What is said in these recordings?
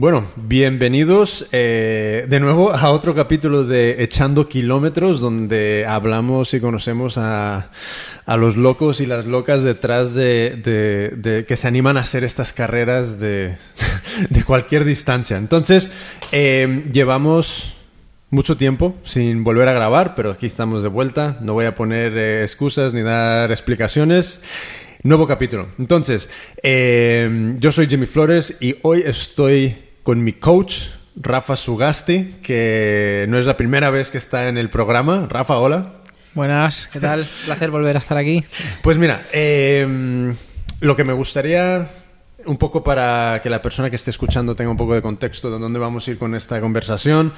Bueno, bienvenidos eh, de nuevo a otro capítulo de Echando Kilómetros, donde hablamos y conocemos a, los locos y las locas detrás de, que se animan a hacer estas carreras de, cualquier distancia. Entonces, eh, llevamos mucho tiempo sin volver a grabar, pero aquí estamos de vuelta. No voy a poner eh, excusas ni dar explicaciones. Nuevo capítulo. Entonces, yo soy Jimmy Flores y hoy estoy con mi coach, Rafa Sugasti, que no es la primera vez que está en el programa. Rafa, hola. Buenas, ¿qué tal? Placer volver a estar aquí. Pues mira, em, lo que me gustaría, un poco para que la persona que esté escuchando tenga un poco de contexto de dónde vamos a ir con esta conversación,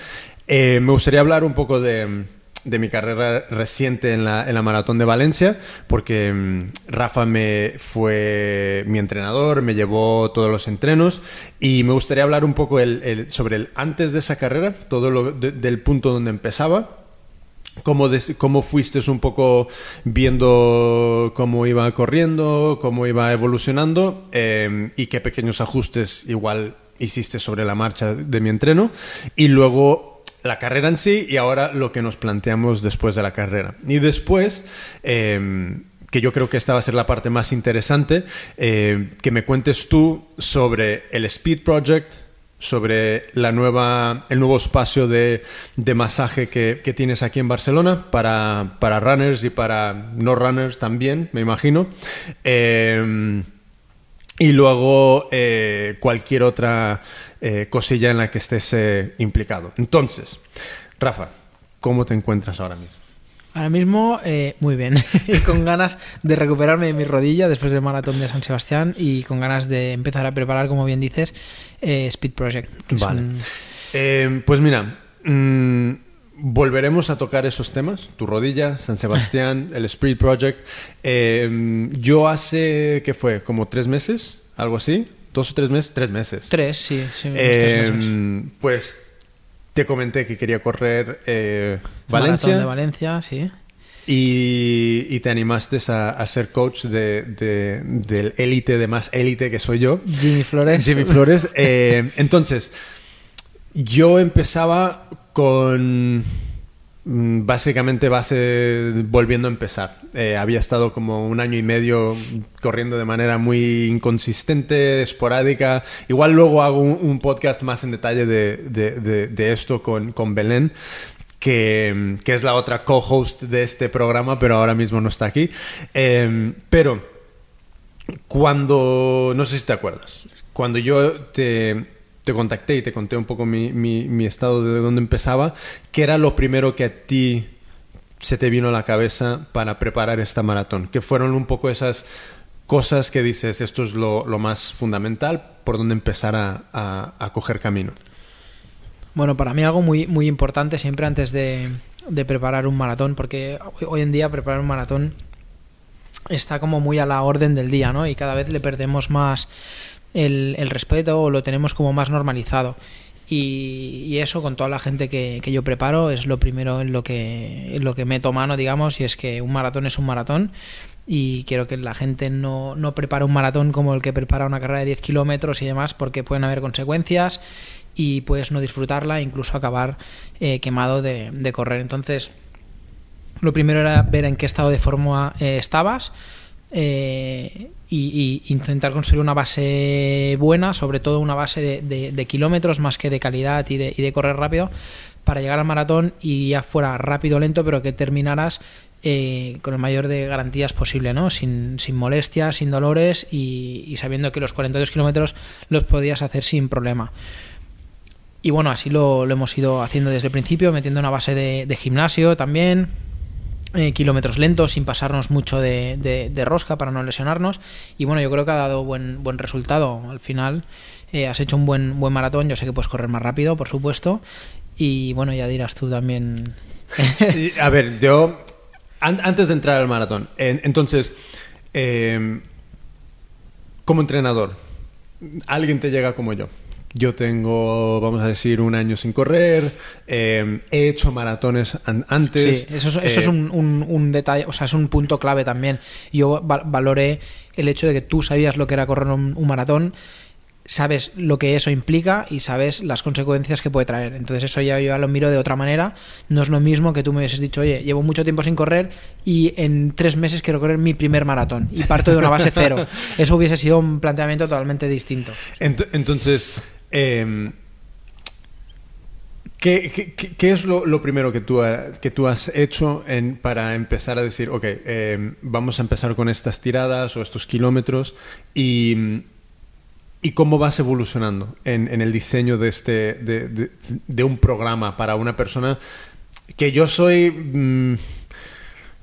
eh, me gustaría hablar un poco de de mi carrera reciente en la, en la maratón de Valencia, porque mm, Rafa me fue mi entrenador, me llevó todos los entrenos y me gustaría hablar un poco el, sobre el antes de esa carrera, todo lo del punto donde empezaba. Cómo, cómo fuiste un poco viendo cómo iba corriendo, cómo iba evolucionando em, y qué pequeños ajustes igual hiciste sobre la marcha de mi entreno. Y luego la carrera en sí y ahora lo que nos planteamos después de la carrera. Y después, em, que yo creo que esta va a ser la parte más interesante, em, que me cuentes tú sobre el Speed Project, sobre la nueva, el nuevo espacio de, masaje que, tienes aquí en Barcelona para, para, runners y para no runners también, me imagino. Em, y luego eh, cualquier otra eh, cosilla en la que estés eh, implicado. Entonces, Rafa, ¿cómo te encuentras ahora mismo? Ahora mismo, eh, muy bien. con ganas de recuperarme de mi rodilla después del maratón de San Sebastián y con ganas de empezar a preparar, como bien dices, Speed Project. Vale. pues mira, mm, volveremos a tocar esos temas. Tu rodilla, San Sebastián, el Speed Project. yo hace, ¿qué fue? Como tres meses, algo así dos o tres meses, tres meses. Tres, sí, sí em, Pues te comenté que quería correr eh, Valencia. de Valencia, sí. Y, te animaste a, ser coach de, del élite de más élite que soy yo. Jimmy Flores. Jimmy Flores. Eh, entonces, yo empezaba con Mm, básicamente base volviendo a empezar. Eh, había estado como un año y medio corriendo de manera muy inconsistente, esporádica. Igual luego hago un, podcast más en detalle de, esto con, con Belén, que, es la otra co-host de este programa, pero ahora mismo no está aquí. Em, pero cuando, no sé si te acuerdas, cuando yo te, te contacté y te conté un poco mi, mi, estado de dónde empezaba, ¿qué era lo primero que a ti se te vino a la cabeza para preparar esta maratón? ¿Qué fueron un poco esas cosas que dices, esto es lo, más fundamental, por dónde empezar a, a, coger camino? Bueno, para mí algo muy, muy importante siempre antes de, de preparar un maratón, porque hoy en día preparar un maratón está como muy a la orden del día, ¿no? Y cada vez le perdemos más el, respeto o lo tenemos como más normalizado. Y, eso con toda la gente que, yo preparo es lo primero en lo que en lo que meto mano digamos y es que un maratón es un maratón y quiero que la gente no, no prepare un maratón como el que prepara una carrera de 10 kilómetros y demás porque pueden haber consecuencias y puedes no disfrutarla incluso acabar eh, quemado de, de, correr entonces lo primero era ver en qué estado de forma eh, estabas eh, y, intentar construir una base buena, sobre todo una base de, kilómetros más que de calidad y de, correr rápido, para llegar al maratón y ya fuera rápido lento, pero que terminaras eh, con el mayor de garantías posible, ¿no? Sin, molestias, sin dolores y, sabiendo que los 42 kilómetros los podías hacer sin problema. Y bueno, así lo, hemos ido haciendo desde el principio, metiendo una base de gimnasio también, eh, kilómetros lentos sin pasarnos mucho de, rosca para no lesionarnos. Y bueno yo creo que ha dado buen buen resultado. Al final eh, has hecho un buen buen maratón. Yo sé que puedes correr más rápido por supuesto. Y bueno ya dirás tú también. A ver yo antes de entrar al maratón entonces em, como entrenador alguien te llega como yo yo tengo, vamos a decir, un año sin correr, em, he hecho maratones antes. Sí, eso, es, eh, un, detalle, o sea, es un punto clave también. Yo valoré el hecho de que tú sabías lo que era correr un, maratón sabes lo que eso implica y sabes las consecuencias que puede traer. Entonces eso ya yo ya lo miro de otra manera. No es lo mismo que tú me hubieses dicho, oye, llevo mucho tiempo sin correr y en tres meses quiero correr mi primer maratón y parto de una base cero. Eso hubiese sido un planteamiento totalmente distinto. Ent- Entonces, em, ¿qué, es lo, primero que tú, que tú has hecho en- para empezar a decir, ok, em, vamos a empezar con estas tiradas o estos kilómetros y, cómo vas evolucionando en, el diseño de, este, de, un programa para una persona que yo soy... mm,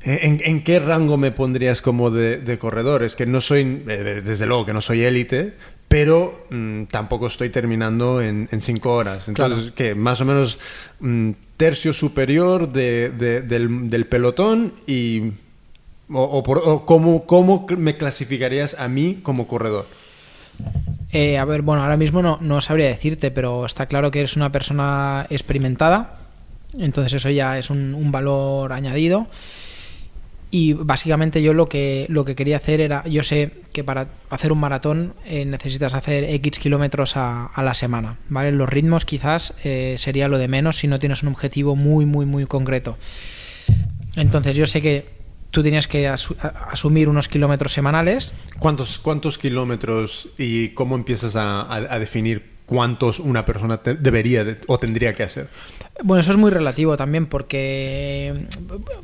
¿En, qué rango me pondrías como de, de corredor? Es que no soy, eh, desde luego que no soy élite, pero mm, tampoco estoy terminando en, en cinco horas. Entonces, que más o menos mm, tercio superior de- de- del, del pelotón y... O, o por- o cómo, ¿Cómo me clasificarías a mí como corredor? Eh, a ver, bueno, ahora mismo no, no sabría decirte, pero está claro que eres una persona experimentada, entonces eso ya es un, un valor añadido. Y básicamente yo lo que, lo que quería hacer era, yo sé que para hacer un maratón eh, necesitas hacer X kilómetros a, a la semana, ¿vale? Los ritmos quizás eh, sería lo de menos si no tienes un objetivo muy, muy, muy concreto. Entonces yo sé que tú tenías que asumir unos kilómetros semanales ¿Cuántos, cuántos kilómetros y cómo empiezas a- a definir cuántos una persona te- debería de- o tendría que hacer? Bueno, eso es muy relativo también porque,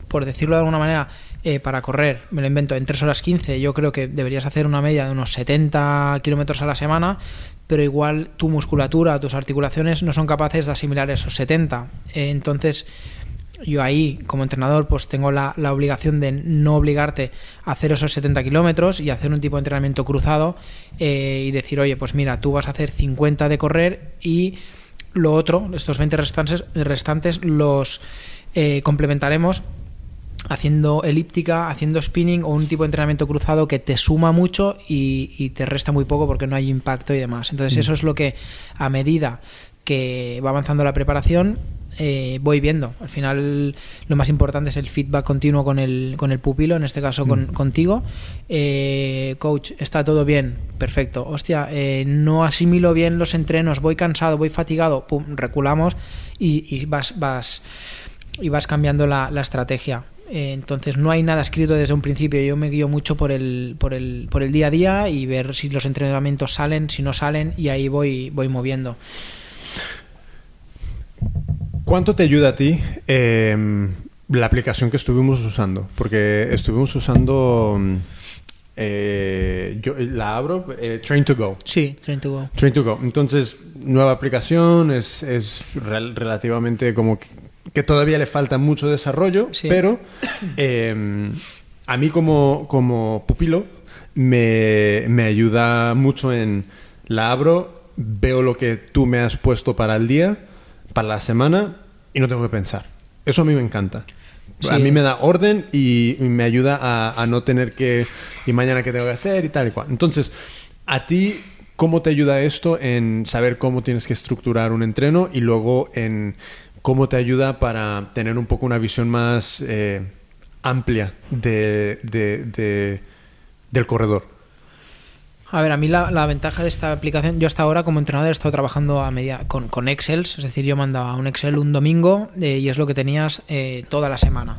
por decirlo de alguna manera, eh, para correr, me lo invento, en 3 horas 15 yo creo que deberías hacer una media de unos 70 kilómetros a la semana, pero igual tu musculatura, tus articulaciones no son capaces de asimilar esos 70. Eh, entonces, yo ahí, como entrenador, pues tengo la, la obligación de no obligarte a hacer esos 70 kilómetros y hacer un tipo de entrenamiento cruzado eh, y decir, oye, pues mira, tú vas a hacer 50 de correr y lo otro, estos 20 restantes, restantes los eh, complementaremos haciendo elíptica, haciendo spinning o un tipo de entrenamiento cruzado que te suma mucho y, y te resta muy poco porque no hay impacto y demás. Entonces eso es lo que a medida que va avanzando la preparación eh, voy viendo. Al final lo más importante es el feedback continuo con el, con el pupilo, en este caso con, contigo. Eh, coach, ¿está todo bien? Perfecto. Hostia, eh, no asimilo bien los entrenos, voy cansado, voy fatigado, pum, reculamos y, y vas, vas, y vas cambiando la, la estrategia. Eh, entonces no hay nada escrito desde un principio. Yo me guío mucho por el, por el, por el día a día y ver si los entrenamientos salen, si no salen, y ahí voy, voy moviendo. ¿Cuánto te ayuda a ti eh, la aplicación que estuvimos usando? Porque estuvimos usando... mm, eh, yo la abro, eh, Train to Go. Sí, train to go. Train to Go. Entonces, nueva aplicación, es, es rel- relativamente como que, que todavía le falta mucho desarrollo, Sí. pero eh, a mí como, como pupilo me, me ayuda mucho en la abro, veo lo que tú me has puesto para el día, para la semana y no tengo que pensar. Eso a mí me encanta. A mí me da orden y me ayuda a, a no tener que... Y mañana qué tengo que hacer y tal y cual. Entonces, a ti, ¿cómo te ayuda esto en saber cómo tienes que estructurar un entreno y luego en cómo te ayuda para tener un poco una visión más eh, amplia de, de- de- del corredor? A ver, a mí la, ventaja de esta aplicación, yo hasta ahora como entrenador he estado trabajando a media con, con Excel, es decir, yo mandaba un Excel un domingo eh, y es lo que tenías eh, toda la semana.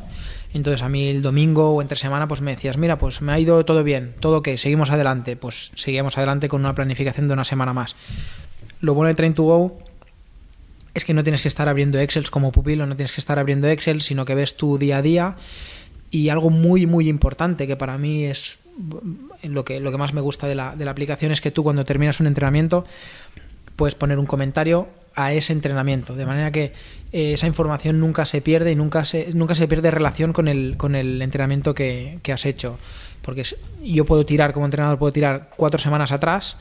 Entonces a mí el domingo o entre semana pues me decías, mira, pues me ha ido todo bien, todo ok, seguimos adelante, pues seguíamos adelante con una planificación de una semana más. Lo bueno de Train to Go es que no tienes que estar abriendo Excel como pupilo, no tienes que estar abriendo Excel, sino que ves tu día a día y algo muy muy importante que para mí es lo que, lo que más me gusta de la, de la aplicación es que tú cuando terminas un entrenamiento puedes poner un comentario a ese entrenamiento, de manera que eh, esa información nunca se pierde y nunca se, nunca se pierde relación con el, con el entrenamiento que, que has hecho. Porque yo puedo tirar, como entrenador, puedo tirar cuatro semanas atrás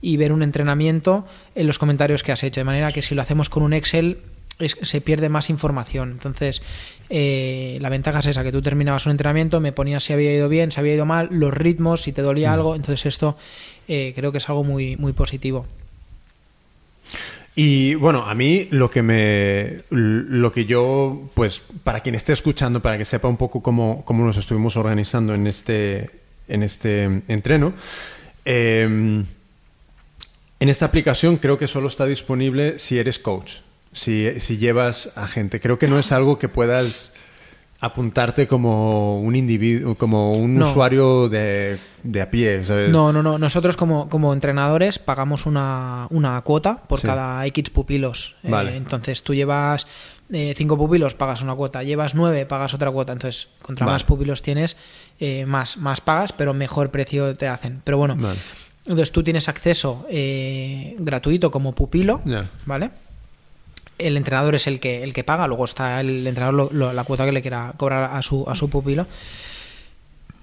y ver un entrenamiento en los comentarios que has hecho. De manera que si lo hacemos con un Excel es- se pierde más información. Entonces, eh, la ventaja es esa, que tú terminabas un entrenamiento, me ponías si había ido bien, si había ido mal, los ritmos, si te dolía algo. Entonces esto eh, creo que es algo muy, muy positivo. Y bueno, a mí lo que me. Lo que yo, pues, para quien esté escuchando, para que sepa un poco cómo, cómo nos estuvimos organizando en este, en este entreno, eh, En esta aplicación creo que solo está disponible si eres coach, si, si llevas a gente. Creo que no es algo que puedas apuntarte como un individuo, como un No. usuario de, de a pie. ¿sabes? No, no, no. Nosotros como, como entrenadores pagamos una, una cuota por Sí. cada X pupilos. Eh, Vale. entonces tú llevas eh, cinco pupilos, pagas una cuota. Llevas nueve, pagas otra cuota. Entonces, contra Vale. más pupilos tienes, eh, más, más pagas, pero mejor precio te hacen. Pero bueno, Vale. entonces tú tienes acceso eh, gratuito como pupilo. ¿vale? El entrenador es el que, el que paga, luego está el entrenador la cuota que le quiera cobrar a su, a su pupilo.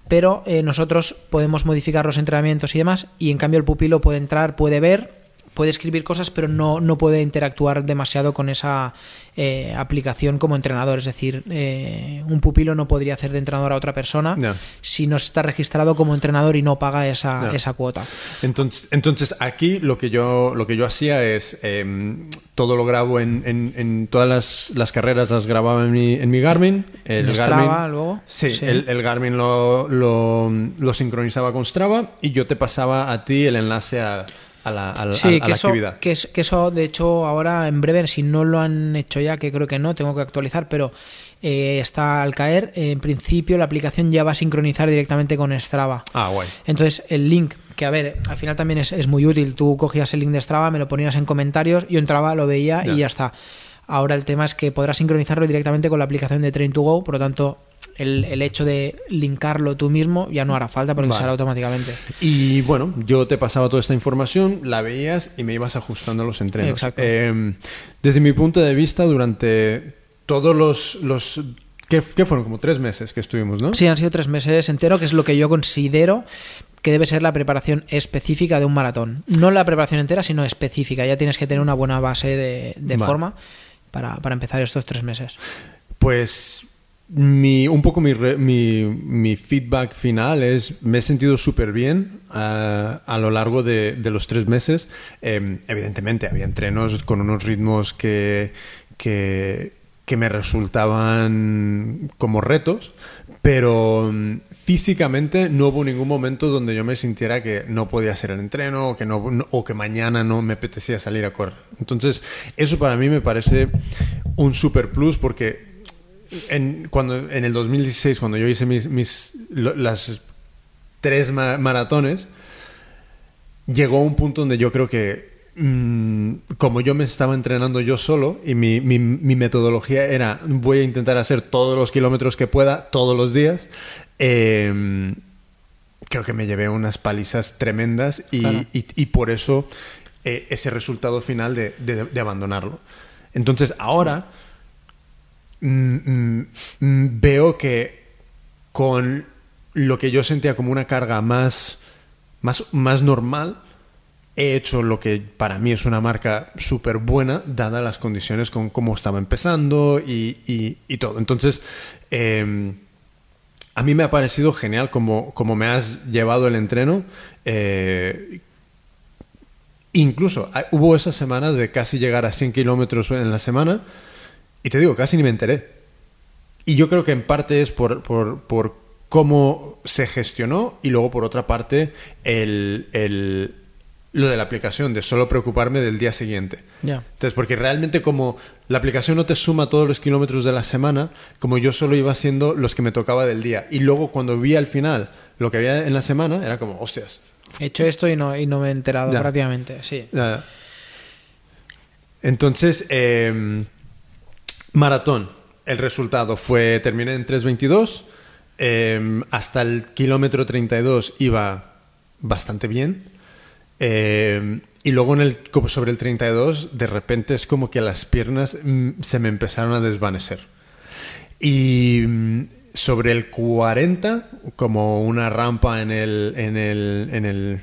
Pero eh, nosotros podemos modificar los entrenamientos y demás, y en cambio el pupilo puede entrar, puede ver, puede escribir cosas, pero no, no puede interactuar demasiado con esa eh, aplicación como entrenador. Es decir, eh, un pupilo no podría hacer de entrenador a otra persona si no está registrado como entrenador y no paga esa, esa cuota. Entonces, entonces aquí lo que yo, lo que yo hacía es em, todo lo grabo en, en- en todas las, las carreras las grababa en mi, en mi Garmin. El Garmin luego. Sí, Sí. El, el Garmin lo, lo, lo sincronizaba con Strava y yo te pasaba a ti el enlace a, a la, a la- Sí, a- a que, la eso, actividad. que, es- que eso, de hecho, ahora en breve, si no lo han hecho ya, que creo que no, tengo que actualizar, pero eh, está al caer. en principio, la aplicación ya va a sincronizar directamente con Strava. Ah, guay. Entonces, el link, que a ver, al final también es, es muy útil. Tú cogías el link de Strava, me lo ponías en comentarios, yo entraba, lo veía y ya está. Ahora el tema es que podrás sincronizarlo directamente con la aplicación de Train to Go, por lo tanto, el, el hecho de linkarlo tú mismo ya no hará falta porque Vale. se hará automáticamente. Y bueno, yo te pasaba toda esta información, la veías y me ibas ajustando los entrenos. Exacto. Eh, desde mi punto de vista, durante todos los... los ¿qué, qué fueron? Como tres meses que estuvimos, ¿no? Sí, han sido tres meses entero, que es lo que yo considero que debe ser la preparación específica de un maratón. No la preparación entera, sino específica. Ya tienes que tener una buena base de, de Vale. forma para, para empezar estos tres meses. Pues un poco mi, mi, feedback final es, me he sentido súper bien ah, a lo largo de, de los tres meses. Eh, evidentemente había entrenos con unos ritmos que, que, que me resultaban como retos, pero mm, físicamente no hubo ningún momento donde yo me sintiera que no podía hacer el entreno o que, no- o que mañana no me apetecía salir a correr. Entonces, eso para mí me parece un super plus porque en, cuando, en el 2016, cuando yo hice mis, mis- lo- las tres ma- maratones, llegó un punto donde yo creo que, mm, como yo me estaba entrenando yo solo y mi, mi- mi metodología era, voy a intentar hacer todos los kilómetros que pueda, todos los días, eh, creo que me llevé unas palizas tremendas y, Claro. y- y por eso eh, ese resultado final de, de- de abandonarlo. Entonces, ahora mm, mm, veo que con lo que yo sentía como una carga más, más, más normal, he hecho lo que para mí es una marca súper buena, dadas las condiciones con cómo estaba empezando y, y- todo. Entonces, eh, a mí me ha parecido genial como, como me has llevado el entreno. eh, incluso hubo esa semana de casi llegar a 100 kilómetros en la semana y te digo, casi ni me enteré. Y yo creo que en parte es por, por, por cómo se gestionó y luego por otra parte el, el- lo de la aplicación, de solo preocuparme del día siguiente. Ya. Entonces, porque realmente como la aplicación no te suma todos los kilómetros de la semana, como yo solo iba haciendo los que me tocaba del día. Y luego cuando vi al final lo que había en la semana, era como, hostias. He hecho esto y no, y no me he enterado prácticamente, sí. ya. Entonces, eh, maratón. El resultado fue, terminé en 3.22. eh, hasta el kilómetro 32 iba bastante bien. Eh, y luego en el, como sobre el 32, de repente es como que las piernas mm, se me empezaron a desvanecer. Y mm, sobre el 40, como una rampa en el, en el, en el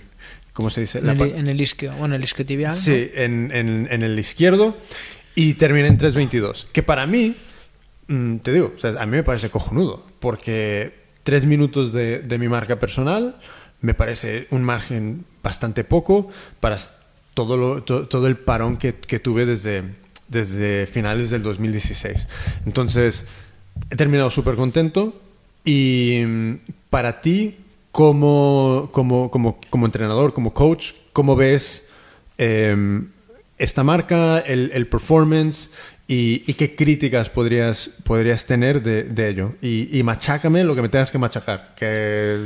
¿cómo se dice? En La el, pa- en el isquio, bueno, el isquiotibial. ¿no? Sí, en, en- en el izquierdo y terminé en 3.22. Que para mí, mm, te digo, a mí me parece cojonudo, porque tres minutos de, de mi marca personal me parece un margen bastante poco para todo, lo- to- todo el parón que, que tuve desde, desde finales del 2016. Entonces, he terminado súper contento y mm, para ti, como, como, como, como entrenador, como coach, ¿cómo ves eh, esta marca, el, el performance y, y qué críticas podrías, podrías tener de, de ello. Y, y machácame lo que me tengas que machacar, que,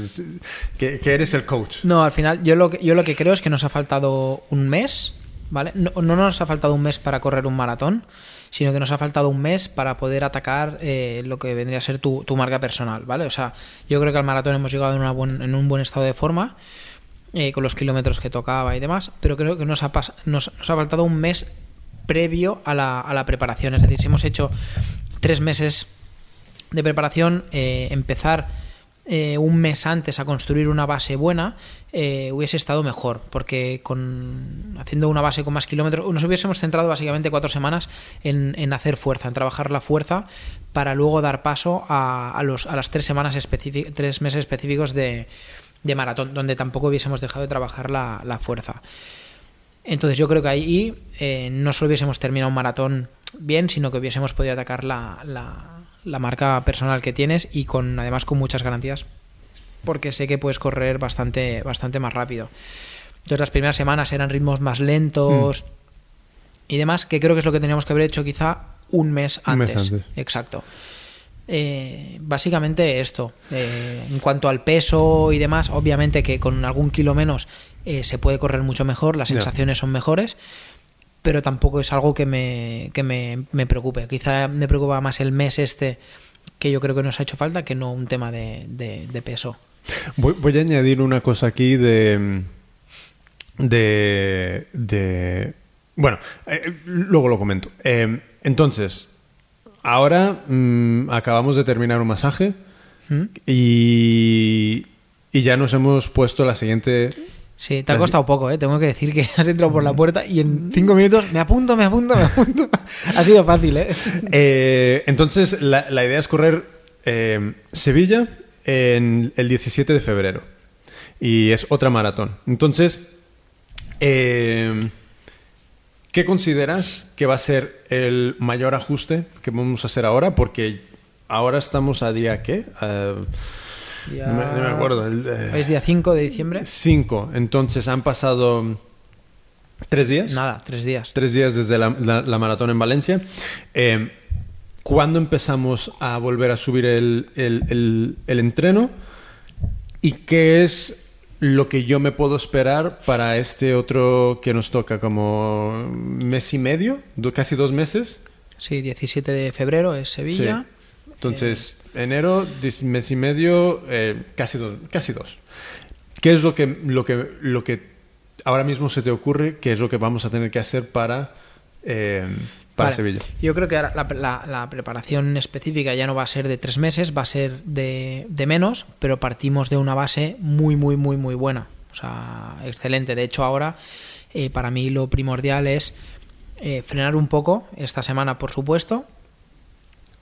que eres el coach. No, al final, yo lo, que, yo lo que creo es que nos ha faltado un mes, ¿vale? No, no nos ha faltado un mes para correr un maratón, sino que nos ha faltado un mes para poder atacar eh, lo que vendría a ser tu, tu marca personal, ¿vale? O sea, yo creo que al maratón hemos llegado en, una buen- en un buen estado de forma, eh, con los kilómetros que tocaba y demás, pero creo que nos ha, nos, ha faltado un mes previo a la, preparación. Es decir, si hemos hecho tres meses de preparación, eh, empezar eh, un mes antes a construir una base buena, eh, hubiese estado mejor, porque con haciendo una base con más kilómetros, nos hubiésemos centrado básicamente cuatro semanas en, hacer fuerza, en trabajar la fuerza, para luego dar paso a, los, a las tres semanas tres meses específicos de, de maratón, donde tampoco hubiésemos dejado de trabajar la, la fuerza. Entonces yo creo que ahí eh, no solo hubiésemos terminado un maratón bien, sino que hubiésemos podido atacar la, la- la marca personal que tienes y con además con muchas garantías, porque sé que puedes correr bastante, bastante más rápido. Entonces las primeras semanas eran ritmos más lentos y demás, que creo que es lo que teníamos que haber hecho quizá un mes Un mes antes. antes. Exacto. Eh, básicamente esto. Eh, en cuanto al peso y demás, obviamente que con algún kilo menos eh, se puede correr mucho mejor, las sensaciones son mejores, pero tampoco es algo que me, que me, me preocupe. Quizá me preocupa más el mes este que yo creo que nos ha hecho falta que no un tema de, de- de peso. Voy, voy a añadir una cosa aquí de. de. de- bueno, luego lo comento. Entonces, ahora mm, acabamos de terminar un masaje ¿Mm? y. y ya nos hemos puesto la siguiente. Sí, te ha costado poco, ¿eh? Tengo que decir que has entrado por la puerta y en cinco minutos me apunto, me apunto, me apunto. ha sido fácil, ¿eh? Eh, entonces, la, la idea es correr eh, Sevilla en el 17 de febrero. Y es otra maratón. Entonces, eh, ¿qué consideras que va a ser el mayor ajuste que vamos a hacer ahora? Porque ahora estamos a día, ¿qué? Ah, Ya- no me, no me acuerdo. el, eh, ¿Es día 5 de diciembre? 5. Entonces, han pasado tres días. Nada, tres días. Tres días desde la, la- la maratón en Valencia. Eh, ¿Cuándo empezamos a volver a subir el- el entreno? ¿Y qué es lo que yo me puedo esperar para este otro que nos toca como mes y medio? Casi dos meses. Sí, 17 de febrero es Sevilla. Sí. Entonces, enero, dis- mes y medio, eh, casi, dos, casi dos. ¿Qué es lo que, lo, que, lo que ahora mismo se te ocurre? ¿Qué es lo que vamos a tener que hacer para, eh, para Vale. Sevilla? Yo creo que ahora la, la- la preparación específica ya no va a ser de tres meses, va a ser de, de menos, pero partimos de una base muy, muy, muy, muy buena. O sea, excelente. De hecho, ahora eh, para mí lo primordial es eh, frenar un poco esta semana, por supuesto.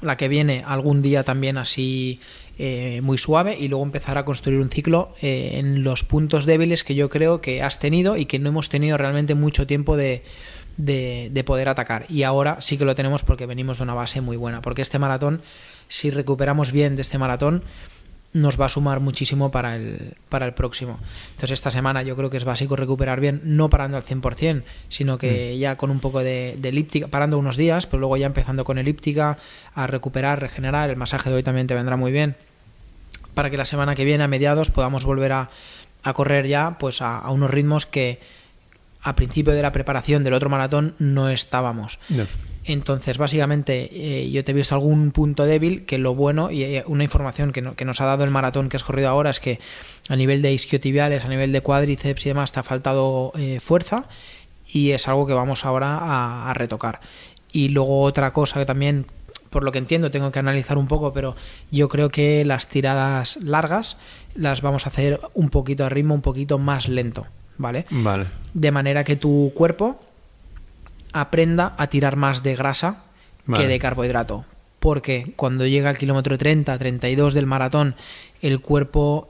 La que viene algún día también así eh, muy suave y luego empezar a construir un ciclo en los puntos débiles que yo creo que has tenido y que no hemos tenido realmente mucho tiempo de, de, de poder atacar. Y ahora sí que lo tenemos porque venimos de una base muy buena. Porque este maratón, si recuperamos bien de este maratón, nos va a sumar muchísimo para el, para el próximo. Entonces esta semana yo creo que es básico recuperar bien, no parando al 100%, sino que ya con un poco de, de elíptica, parando unos días, pero luego ya empezando con elíptica, a recuperar, regenerar. El masaje de hoy también te vendrá muy bien para que la semana que viene, a mediados, podamos volver a, a correr ya pues a, a unos ritmos que a principio de la preparación del otro maratón no estábamos. No. Entonces, básicamente, eh, yo te he visto algún punto débil que lo bueno y eh, una información que, no- que nos ha dado el maratón que has corrido ahora es que a nivel de isquiotibiales, a nivel de cuádriceps y demás, te ha faltado eh, fuerza y es algo que vamos ahora a, a retocar. Y luego otra cosa que también, por lo que entiendo, tengo que analizar un poco, pero yo creo que las tiradas largas las vamos a hacer un poquito a ritmo, un poquito más lento, ¿vale? Vale. de manera que tu cuerpo aprenda a tirar más de grasa Vale. que de carbohidrato. Porque cuando llega al kilómetro 30, 32 del maratón, el cuerpo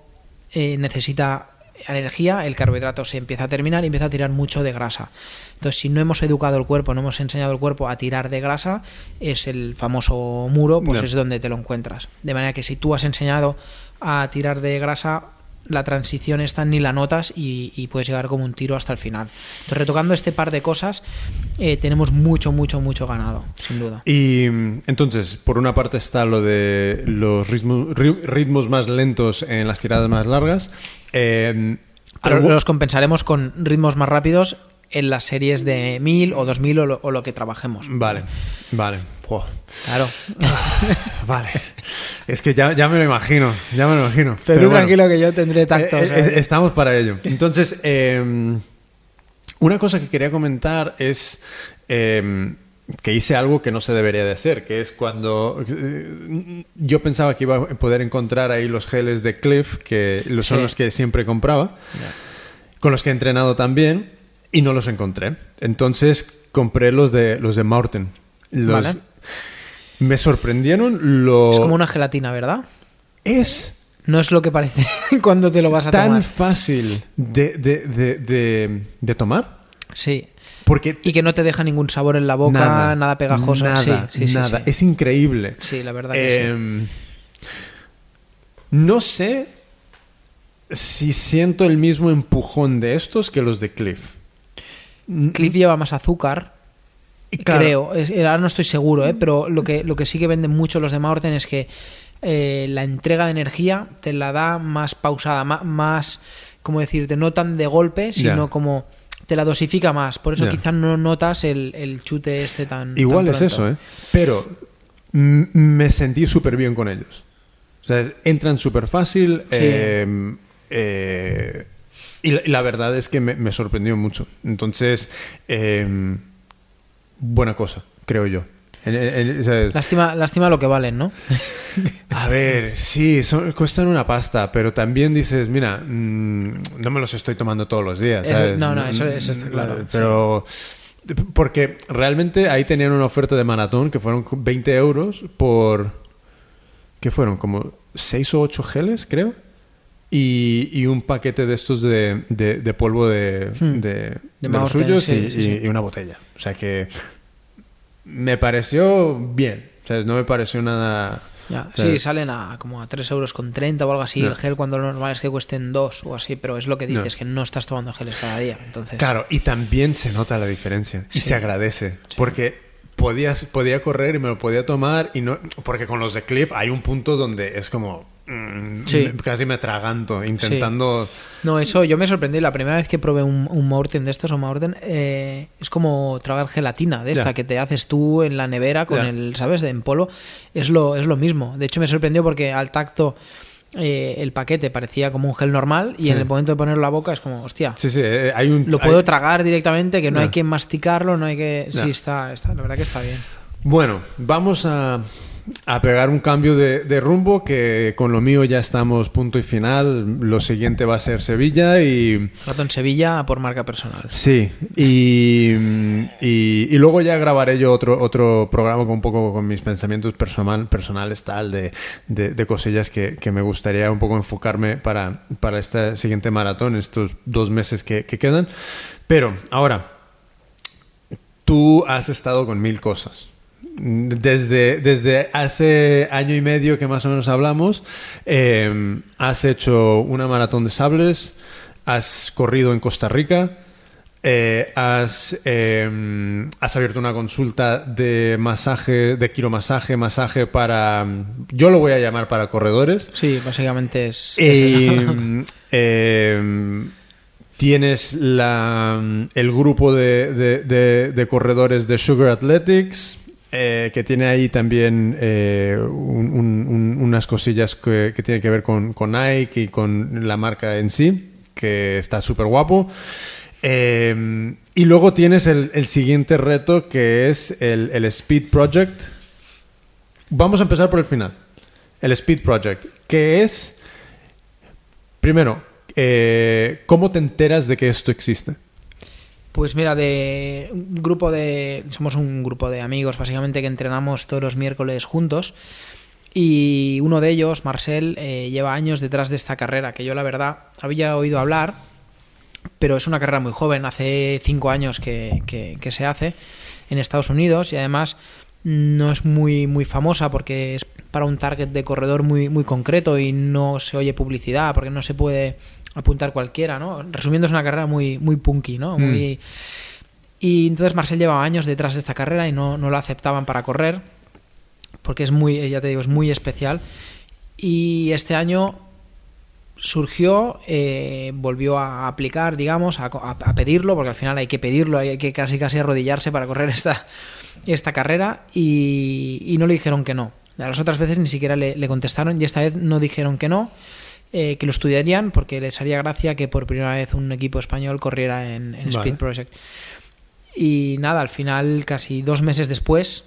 eh, necesita energía, el carbohidrato se empieza a terminar y empieza a tirar mucho de grasa. Entonces, si no hemos educado el cuerpo, no hemos enseñado al cuerpo a tirar de grasa, es el famoso muro, pues es donde te lo encuentras. De manera que si tú has enseñado a tirar de grasa, la transición esta ni la notas y, y puedes llegar como un tiro hasta el final. Entonces, retocando este par de cosas, eh, tenemos mucho, mucho, mucho ganado, sin duda. Y entonces, por una parte está lo de los ritmos, ri- ritmos más lentos en las tiradas más largas. Eh, Pero algo- los compensaremos con ritmos más rápidos en las series de 1000 o 2000 o lo, o lo que trabajemos. Vale, vale. Claro. vale. Es que ya, ya me lo imagino, ya me lo imagino. Pero, bueno. tranquilo que yo tendré tacto. Eh, ¿sabes? estamos para ello. Entonces, eh, una cosa que quería comentar es eh, que hice algo que no se debería de hacer, que es cuando eh, yo pensaba que iba a poder encontrar ahí los geles de Cliff, que son Sí. los que siempre compraba, con los que he entrenado también, y no los encontré. Entonces compré los de los de Morten. Los- Vale. Me sorprendieron lo... Es como una gelatina, ¿verdad? Es No es lo que parece cuando te lo vas a tan tomar. fácil de, de, de, tomar. Sí. Porque Y que no te deja ningún sabor en la boca, nada, pegajoso. Nada, sí, sí, sí, nada. sí. Es increíble. Sí, la verdad que sí. Em, No sé si siento el mismo empujón de estos que los de Cliff. Cliff lleva más azúcar, claro, creo. Es- ahora no estoy seguro, ¿eh? pero lo que, lo que sí que venden mucho los de Maorten es que eh, la entrega de energía te la da más pausada, ma- más, como decirte, no tan de golpe, sino como te la dosifica más. Por eso quizás no notas el, el chute este tan. Igual tan es eso, ¿eh? Pero me sentí súper bien con ellos. O sea, entran súper fácil. Sí. eh, eh, y, la, y la verdad es que me, me sorprendió mucho. Entonces, eh, buena cosa, creo yo. O sea, Lástima, lástima lo que valen, ¿no? a ver, sí, son- cuestan una pasta, pero también dices, mira, mm, no me los estoy tomando todos los días. No, no, eso- eso está Mm, claro, Pero, porque realmente ahí tenían una oferta de maratón que fueron 20 euros por, ¿qué fueron? Como 6 o 8 geles, creo. Y, y un paquete de estos de, de- de polvo de, Hmm. de, De los suyos sí, y, sí, una botella. O sea que me pareció bien. O sea, no me pareció nada... Ya, O sea, sí, salen a como a 3 euros con 30 o algo así No. el gel cuando lo normal es que cuesten 2 o así, pero es lo que No. dices, que no estás tomando geles cada día. Entonces, Claro, y también se nota la diferencia y Sí. se agradece. Porque podías, podía correr y me lo podía tomar y no... Porque con los de Cliff hay un punto donde es como... mm, Sí. casi me atraganto intentando... No, eso yo me sorprendí. La primera vez que probé un, un Morten de estos o Morten, eh, es como tragar gelatina de esta que te haces tú en la nevera con el, ¿sabes? En polvo. Es lo, es lo mismo. De hecho, me sorprendió porque al tacto eh, el paquete parecía como un gel normal y Sí. en el momento de ponerlo a la boca es como, hostia, Sí, sí, eh, hay un... lo hay- puedo tragar directamente, que no hay que masticarlo, no hay que... Sí, está, está, la verdad que está bien. Bueno, vamos a, a pegar un cambio de, de rumbo que con lo mío ya estamos punto y final. Lo siguiente va a ser Sevilla y... Rato en Sevilla por marca personal. Sí, y, y, y luego ya grabaré yo otro, otro programa con un poco con mis pensamientos personal, personales, tal, de, de, de cosillas que, que me gustaría un poco enfocarme para, para esta siguiente maratón, estos dos meses que, que quedan. Pero ahora, tú has estado con mil cosas. Desde, desde hace año y medio que más o menos hablamos, eh, has hecho una maratón de sables, has corrido en Costa Rica, eh, has, eh, has abierto una consulta de masaje, de quiromasaje, masaje para, yo lo voy a llamar para corredores. Sí, básicamente es... Eh, tienes la, el grupo de, de- de- de corredores de Sugar Athletics, eh, que tiene ahí también eh, un- un- un- unas cosillas que, que tienen que ver con, con Nike y con la marca en sí, que está súper guapo. Eh, y luego tienes el, siguiente reto que es el, el Speed Project. Vamos a empezar por el final. El Speed Project, que es, primero, ¿cómo te enteras de que esto existe? Pues mira, de un grupo de. Somos un grupo de amigos, básicamente, que entrenamos todos los miércoles juntos. Y uno de ellos, Marcel, eh, lleva años detrás de esta carrera, que yo la verdad había oído hablar, pero es una carrera muy joven, hace cinco años que, que- que se hace en Estados Unidos y además no es muy, muy famosa porque es para un target de corredor muy, muy concreto y no se oye publicidad porque no se puede apuntar cualquiera, ¿no? Resumiendo, es una carrera muy, muy punky, ¿no? Muy... Y entonces Marcel llevaba años detrás de esta carrera y no, no la aceptaban para correr porque es muy, ya te digo, es muy especial. Y este año surgió, eh, volvió a aplicar, digamos, a, a, pedirlo, porque al final hay que pedirlo, hay que casi casi arrodillarse para correr esta, esta carrera y, y no le dijeron que no. A las otras veces ni siquiera le, le contestaron y esta vez no dijeron que no, eh, que lo estudiarían porque les haría gracia que por primera vez un equipo español corriera en, en Vale. Speed Project. Y nada, al final, casi dos meses después,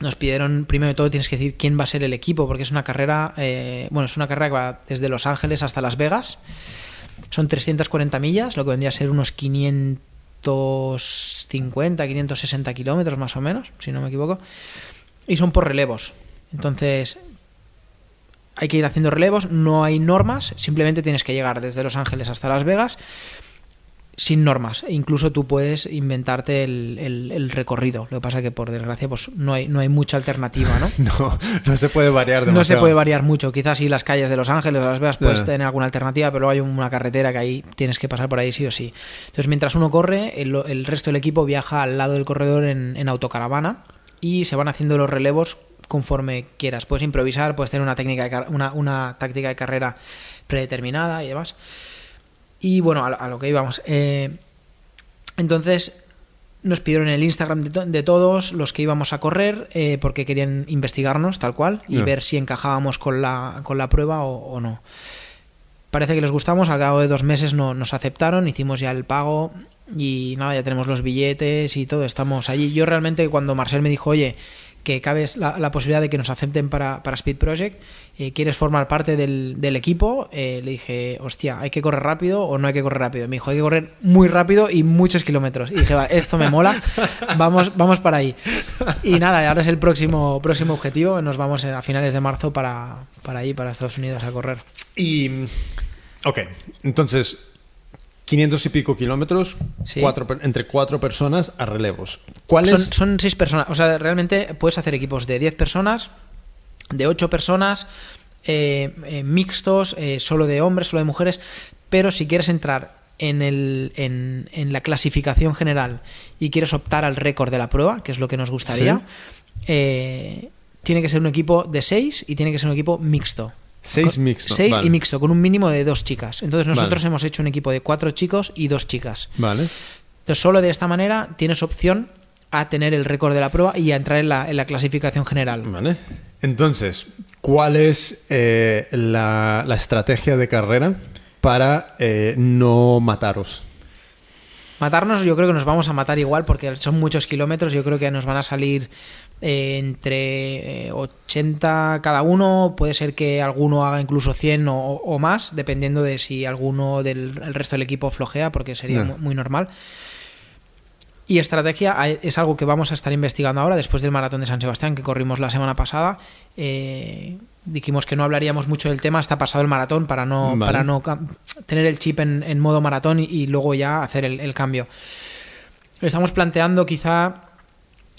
nos pidieron, primero de todo tienes que decir quién va a ser el equipo, porque es una carrera, eh, bueno, es una carrera que va desde Los Ángeles hasta Las Vegas. Son 340 millas, lo que vendría a ser unos 550, 560 kilómetros más o menos, si no me equivoco. Y son por relevos. Entonces, hay que ir haciendo relevos, no hay normas, simplemente tienes que llegar desde Los Ángeles hasta Las Vegas sin normas. E incluso tú puedes inventarte el, el- el recorrido. Lo que pasa que, por desgracia, pues no hay, no hay mucha alternativa, ¿no? No, no se puede variar No se demasiado. puede variar mucho. Quizás si las calles de Los Ángeles o Las Vegas puedes tener alguna alternativa, pero hay una carretera que ahí tienes que pasar por ahí sí o sí. Entonces, mientras uno corre, el, el resto del equipo viaja al lado del corredor en, en autocaravana y se van haciendo los relevos conforme quieras. Puedes improvisar, puedes tener una técnica de una, una táctica de carrera predeterminada y demás. Y bueno, a, lo- a lo que íbamos. Eh, entonces, nos pidieron el Instagram de, to- de todos los que íbamos a correr eh, porque querían investigarnos tal cual y ver si encajábamos con la, con la prueba o, o no. Parece que les gustamos, al cabo de dos meses no, nos aceptaron, hicimos ya el pago y nada, ya tenemos los billetes y todo, estamos allí. Yo realmente cuando Marcel me dijo, oye, que cabe la, la posibilidad de que nos acepten para, para Speed Project, eh, ¿quieres formar parte del, del equipo? Eh, le dije, hostia, ¿hay que correr rápido o no hay que correr rápido? Me dijo, hay que correr muy rápido y muchos kilómetros. Y dije, va, esto me mola, vamos, vamos para ahí. Y nada, ahora es el próximo, próximo objetivo, nos vamos a finales de marzo para, para ahí, para Estados Unidos a correr. Y. Ok, entonces. 500 y pico kilómetros, Sí. cuatro per- entre cuatro personas a relevos. ¿Cuál Son, es? son seis personas. O sea, realmente puedes hacer equipos de 10 personas, de 8 personas, eh, eh, mixtos, eh, solo de hombres, solo de mujeres. Pero si quieres entrar en, el, en, en la clasificación general y quieres optar al récord de la prueba, que es lo que nos gustaría, tiene que ser un equipo de 6 y tiene que ser un equipo mixto. Seis mixtos. Seis vale. y mixto, con un mínimo de dos chicas. Entonces nosotros Vale. hemos hecho un equipo de cuatro chicos y dos chicas. Vale. Entonces, solo de esta manera tienes opción a tener el récord de la prueba y a entrar en la, en la clasificación general. Vale. Entonces, ¿cuál es eh, la, la estrategia de carrera para eh, no mataros? Matarnos, yo creo que nos vamos a matar igual porque son muchos kilómetros. Yo creo que nos van a salir eh, entre eh, 80 cada uno. Puede ser que alguno haga incluso 100 o, o más, dependiendo de si alguno del el resto del equipo flojea, porque sería muy normal. Y estrategia es algo que vamos a estar investigando ahora después del maratón de San Sebastián que corrimos la semana pasada. Eh, dijimos que no hablaríamos mucho del tema hasta pasado el maratón para no, Vale. para no tener el chip en, en modo maratón y, y luego ya hacer el, el cambio. Estamos planteando quizá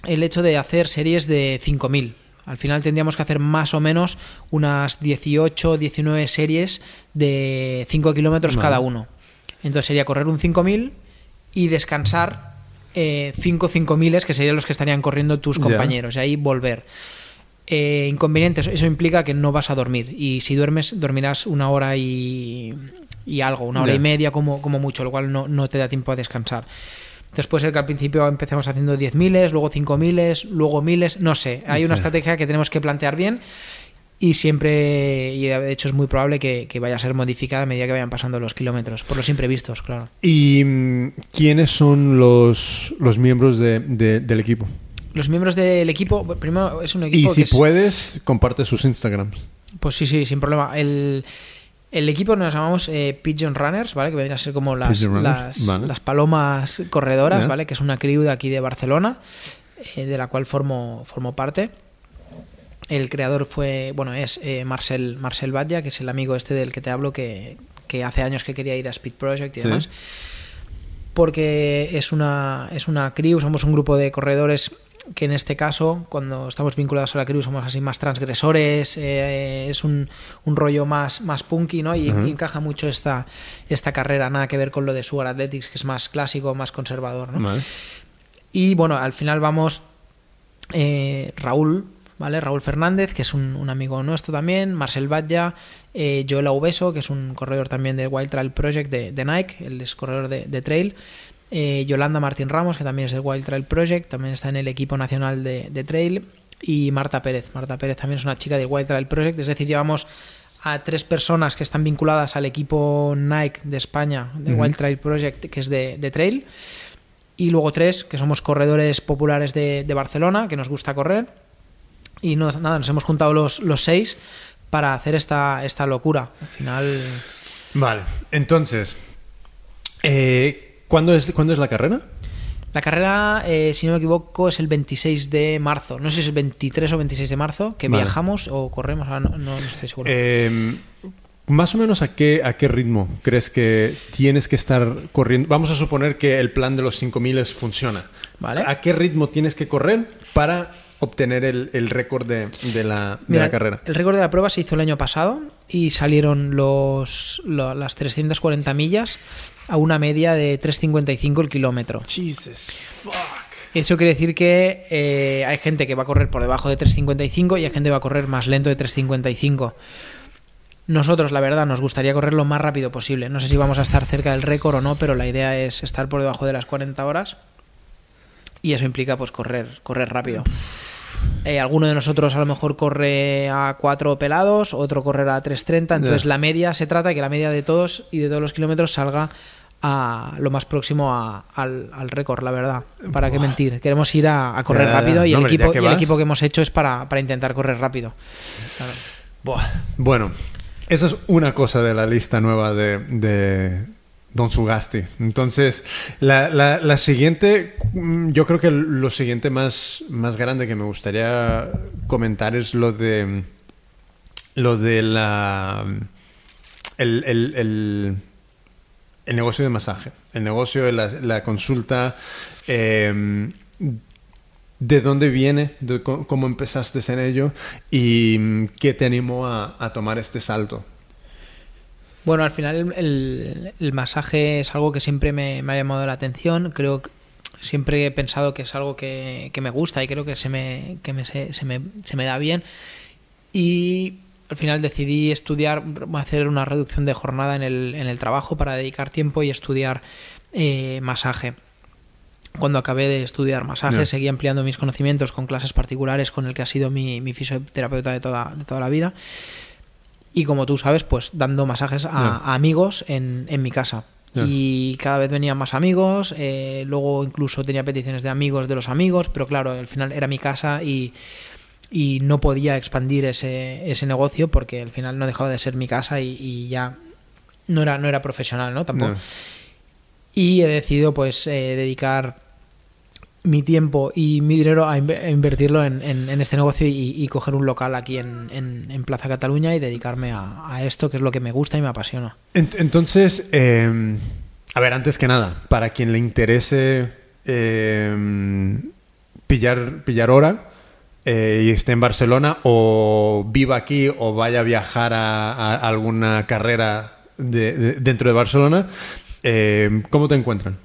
el hecho de hacer series de 5.000. Al final tendríamos que hacer más o menos unas 18, 19 series de 5 kilómetros Vale. cada uno. Entonces sería correr un 5.000 y descansar 5 5.000 que serían los que estarían corriendo tus compañeros y ahí volver. Eh, inconvenientes, eso implica que no vas a dormir y si duermes dormirás una hora y, y algo, una hora y media como, como mucho, lo cual no, no te da tiempo a descansar. Entonces puede ser que al principio empecemos haciendo 10.000, luego 5.000, luego miles, no sé. Hay una estrategia que tenemos que plantear bien y siempre, y de hecho es muy probable que, que vaya a ser modificada a medida que vayan pasando los kilómetros, por los imprevistos, claro. ¿Y mm, quiénes son los, los miembros de- de- del equipo? Los miembros del equipo, primero es un Y equipo si que es- puedes, comparte sus Instagrams. Pues sí, sí, sin problema. El, el equipo nos llamamos eh, Pigeon Runners, ¿vale? Que vendrían a ser como las, las, vale. las palomas corredoras. ¿vale? Que es una crew de aquí de Barcelona, eh, de la cual formo, formo parte. El creador fue, bueno, es eh, Marcel, Marcel Batlla, que es el amigo este del que te hablo, que, que hace años que quería ir a Speed Project y Sí. demás. Porque es una, es una crew, somos un grupo de corredores que en este caso, cuando estamos vinculados a la crew, somos así más transgresores, eh, es un, un, rollo más, más punky, ¿no? Y, uh -huh. encaja mucho esta, esta carrera, nada que ver con lo de Sugar Athletics, que es más clásico, más conservador, ¿no? Vale. Y bueno, al final vamos eh, Raúl, ¿vale? Raúl Fernández, que es un, un amigo nuestro también, Marcel Batlla, eh, Joel Aubeso, que es un corredor también de Wild Trail Project de, de Nike, él es corredor de, de trail. Eh, Yolanda Martín Ramos, que también es del Wild Trail Project, también está en el equipo nacional de, de, trail, y Marta Pérez. Marta Pérez también es una chica del Wild Trail Project, es decir, llevamos a tres personas que están vinculadas al equipo Nike de España, del uh -huh. Wild Trail Project, que es de, de, trail, y luego tres que somos corredores populares de, de Barcelona, que nos gusta correr, y no, nada, nos hemos juntado los, los seis para hacer esta, esta locura. Al final... Vale, entonces, eh, ¿cuándo, es, ¿cuándo es la carrera? La carrera, eh, si no me equivoco, es el 26 de marzo. No sé si es el 23 o 26 de marzo, que vale. viajamos o corremos, no, no, no estoy seguro. Eh, más o menos a qué, a qué ritmo crees que tienes que estar corriendo. Vamos a suponer que el plan de los 5000 funciona. ¿Vale? ¿A qué ritmo tienes que correr para obtener el, el récord de, de, la, Mira, de la carrera? El récord de la prueba se hizo el año pasado y salieron los, lo, las 340 millas a una media de 3.55 el kilómetro. Jesus fuck. Eso quiere decir que eh, hay gente que va a correr por debajo de 3.55 y hay gente que va a correr más lento de 3.55. Nosotros, la verdad, nos gustaría correr lo más rápido posible. No sé si vamos a estar cerca del récord o no, pero la idea es estar por debajo de las 40 horas y eso implica pues correr, correr rápido. Eh, alguno de nosotros a lo mejor corre a 4 pelados, otro correrá a 3.30, entonces yeah. la media se trata de que la media de todos y de todos los kilómetros salga a lo más próximo a, al, al récord, la verdad. ¿Para Buah. qué mentir? Queremos ir a, a correr yeah, rápido y, no, el, equipo, y el equipo que hemos hecho es para, para intentar correr rápido. Claro. Bueno, esa es una cosa de la lista nueva de, de Don Sugasti. Entonces, la, la, la, siguiente, yo creo que lo siguiente más, más grande que me gustaría comentar es lo de lo de la el, el, el, negocio de masaje, el negocio de la, consulta. Eh, de dónde viene, de cómo empezaste en ello y mm, qué te animó a, a tomar este salto. Bueno, al final el, masaje es algo que siempre me, me, ha llamado la atención. Creo que siempre he pensado que es algo que, que me gusta y creo que se me, que me, se, se, me, se me da bien. Y al final decidí estudiar, hacer una reducción de jornada en el, en el trabajo para dedicar tiempo y estudiar eh, masaje cuando acabé de estudiar masaje, yeah. seguí ampliando mis conocimientos con clases particulares con el que ha sido mi, mi fisioterapeuta de toda, de toda la vida. Y como tú sabes, pues dando masajes a, yeah. a amigos en, en, mi casa. Yeah. Y cada vez venían más amigos, eh, luego incluso tenía peticiones de amigos de los amigos, pero claro, al final era mi casa y, y no podía expandir ese, ese negocio porque al final no dejaba de ser mi casa y, y ya no era, no era profesional, ¿no? Tampoco. Y he decidido pues eh, dedicar mi tiempo y mi dinero a, invertirlo en, este negocio y, coger un local aquí en, en Plaza Cataluña y dedicarme a, esto, que es lo que me gusta y me apasiona. Entonces, eh, a ver, antes que nada, para quien le interese eh, pillar, pillar hora eh, y esté en Barcelona o viva aquí o vaya a viajar a, alguna carrera de, de, dentro de Barcelona, eh, ¿cómo te encuentran?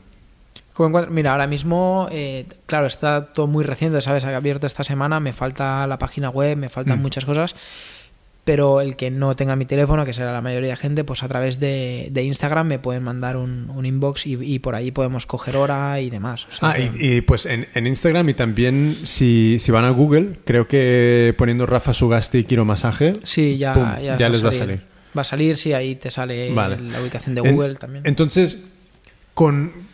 Mira, ahora mismo, eh, claro, está todo muy reciente, ¿sabes? Ha abierto esta semana, me falta la página web, me faltan mm. muchas cosas, pero el que no tenga mi teléfono, que será la mayoría de gente, pues a través de, de Instagram me pueden mandar un, un inbox y, y, por ahí podemos coger hora y demás. O sea, ah, que... y, y, pues en, en, Instagram y también si, si, van a Google, creo que poniendo Rafa Sugasti Quiero Masaje, sí, ya, pum, ya, ya les va a salir. Va a salir, sí, ahí te sale vale. la ubicación de Google en, también. Entonces, con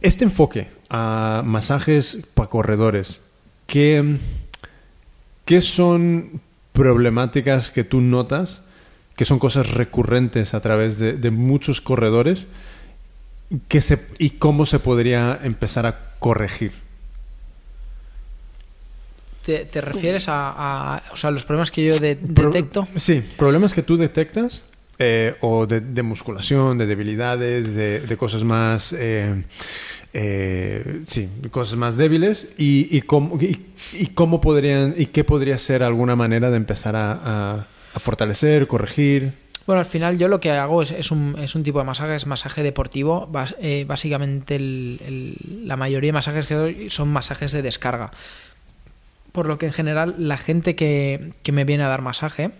este enfoque a masajes para corredores, ¿qué, ¿qué son problemáticas que tú notas, que son cosas recurrentes a través de, de muchos corredores que se, y cómo se podría empezar a corregir? ¿Te, te refieres a, a, o sea, los problemas que yo de, detecto? Pro, sí, problemas que tú detectas eh, o de, musculación, de debilidades, de, cosas más... Eh, eh, sí, cosas más débiles y, cómo, y, cómo podrían, y qué podría ser alguna manera de empezar a, fortalecer, corregir. Bueno, al final yo lo que hago es, un, es un tipo de masaje, es masaje deportivo. Básicamente la mayoría de masajes que doy son masajes de descarga. Por lo que en general la gente que me viene a dar masaje,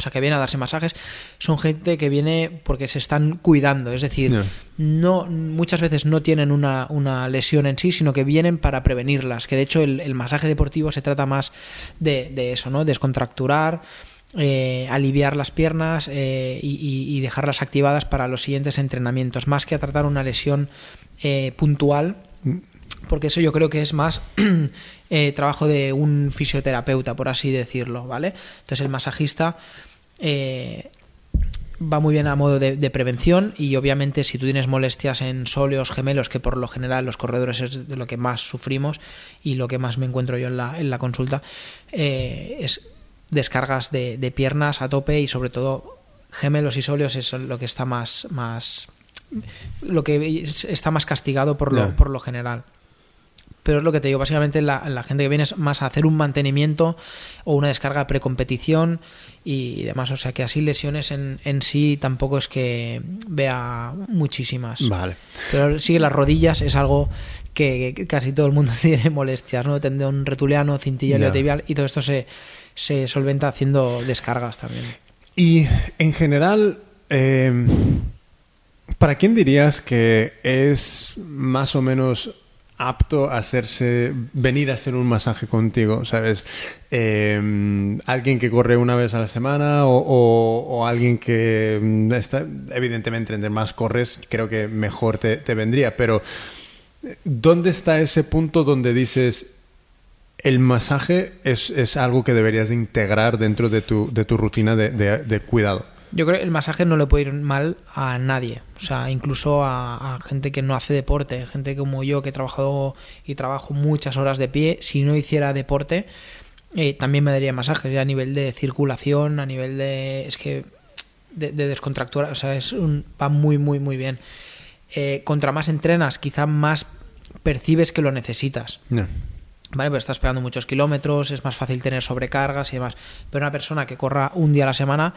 o sea, que viene a darse masajes, son gente que viene porque se están cuidando. Es decir, no muchas veces no tienen una, una lesión en sí, sino que vienen para prevenirlas. Que de hecho el, el masaje deportivo se trata más de, de eso, ¿no? Descontracturar, eh, aliviar las piernas eh, y, dejarlas activadas para los siguientes entrenamientos, más que a tratar una lesión eh, puntual. Porque eso yo creo que es más trabajo de un fisioterapeuta, por así decirlo, ¿vale? Entonces el masajista eh, va muy bien a modo de, de prevención y obviamente si tú tienes molestias en sóleos gemelos, que por lo general los corredores es de lo que más sufrimos y lo que más me encuentro yo en la, en la consulta, eh, es descargas de, de piernas a tope y sobre todo gemelos y sóleos es lo que está más, más lo que es- está más castigado por lo, por lo general. Pero es lo que te digo, básicamente la, la gente que viene es más a hacer un mantenimiento o una descarga precompetición y demás. O sea que así lesiones en, en sí tampoco es que vea muchísimas. Vale. Pero sí que las rodillas es algo que, que casi todo el mundo tiene molestias, ¿no? Tendón retuleano, cintilla Ya. iliotibial y todo esto se, se solventa haciendo descargas también. Y en general, eh, ¿para quién dirías que es más o menos apto a hacerse, venir a hacer un masaje contigo? ¿Sabes? Eh, ¿Alguien que corre una vez a la semana o, alguien que mm, está, evidentemente, entre más corres, creo que mejor te, vendría, pero ¿dónde está ese punto donde dices, el masaje es, es algo que deberías de integrar dentro de tu, de tu rutina de- de cuidado. Yo creo que el masaje no le puede ir mal a nadie, o sea, incluso a, a gente que no hace deporte, gente como yo que he trabajado y trabajo muchas horas de pie, si no hiciera deporte, eh, también me daría masajes ya a nivel de circulación, a nivel de... es que... de, de descontractura, o sea, es un, va muy, muy, muy bien. Eh, contra más entrenas, quizá más percibes que lo necesitas. No. ¿Vale? Pero estás pegando muchos kilómetros, es más fácil tener sobrecargas y demás. Pero una persona que corra un día a la semana,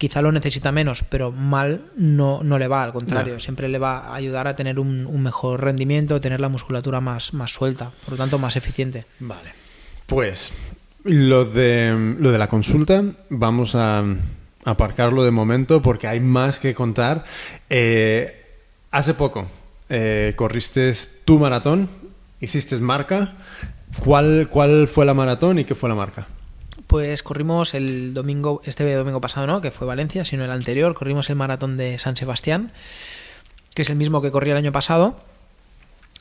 quizá lo necesita menos, pero mal no, no le va, al contrario, No. siempre le va a ayudar a tener un, un mejor rendimiento, tener la musculatura más, más suelta, por lo tanto más eficiente. Vale. Pues lo de, lo de la consulta vamos a aparcarlo de momento porque hay más que contar. Eh, hace poco eh, corriste tu maratón, hiciste marca. ¿Cuál, ¿Cuál fue la maratón y qué fue la marca? Pues corrimos el domingo, este domingo pasado no, que fue Valencia, sino el anterior, corrimos el maratón de San Sebastián, que es el mismo que corrí el año pasado,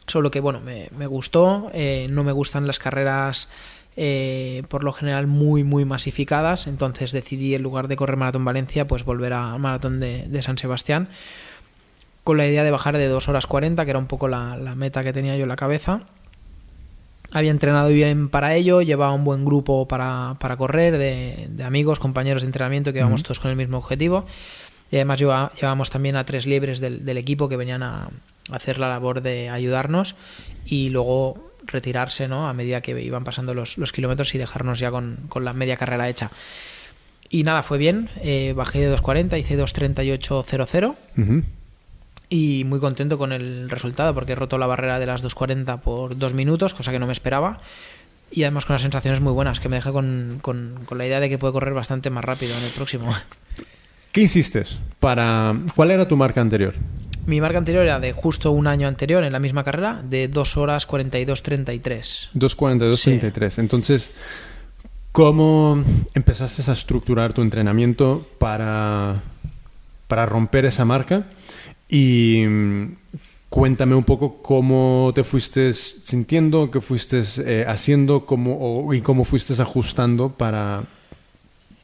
solo que bueno, me, gustó, eh, no me gustan las carreras eh, por lo general muy muy masificadas, entonces decidí en lugar de correr maratón Valencia, pues volver al maratón de, San Sebastián, con la idea de bajar de 2 horas 40, que era un poco la meta que tenía yo en la cabeza. Había entrenado bien para ello, llevaba un buen grupo para, para correr, de, de amigos, compañeros de entrenamiento que íbamos todos con el mismo objetivo. Y además llevábamos también a tres liebres del, del equipo que venían a, a hacer la labor de ayudarnos y luego retirarse ¿no? a medida que iban pasando los, los kilómetros y dejarnos ya con, con la media carrera hecha. Y nada, fue bien. eh, bajé de 2.40, hice 2.38.00 Ujú. Y muy contento con el resultado porque he roto la barrera de las 2.40 por dos minutos, cosa que no me esperaba. Y además con unas sensaciones muy buenas, que me deja con, con- con la idea de que puedo correr bastante más rápido en el próximo. ¿Qué hiciste para... ¿Cuál era tu marca anterior? Mi marca anterior era de justo un año anterior, en la misma carrera, de 2 horas 42.33. 2.42.33. Entonces, ¿cómo empezaste a estructurar tu entrenamiento para, para romper esa marca? Y mm, cuéntame un poco cómo te fuiste sintiendo, qué fuiste eh, haciendo cómo, o- y cómo fuiste ajustando para,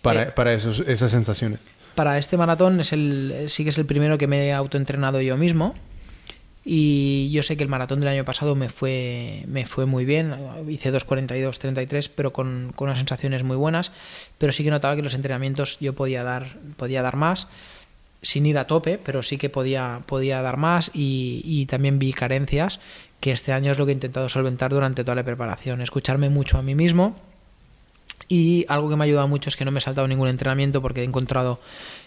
para, Eh. para esos, esas sensaciones. Para este maratón es el, sí que es el primero que me he autoentrenado yo mismo. Y yo sé que el maratón del año pasado me fue, me fue muy bien. Hice 2.42-33, pero con, con unas sensaciones muy buenas. Pero sí que notaba que los entrenamientos yo podía dar, podía dar más. Sin ir a tope, pero sí que podía, podía dar más y, también vi carencias que este año es lo que he intentado solventar durante toda la preparación. Escucharme mucho a mí mismo y algo que me ha ayudado mucho es que no me he saltado ningún entrenamiento porque he encontrado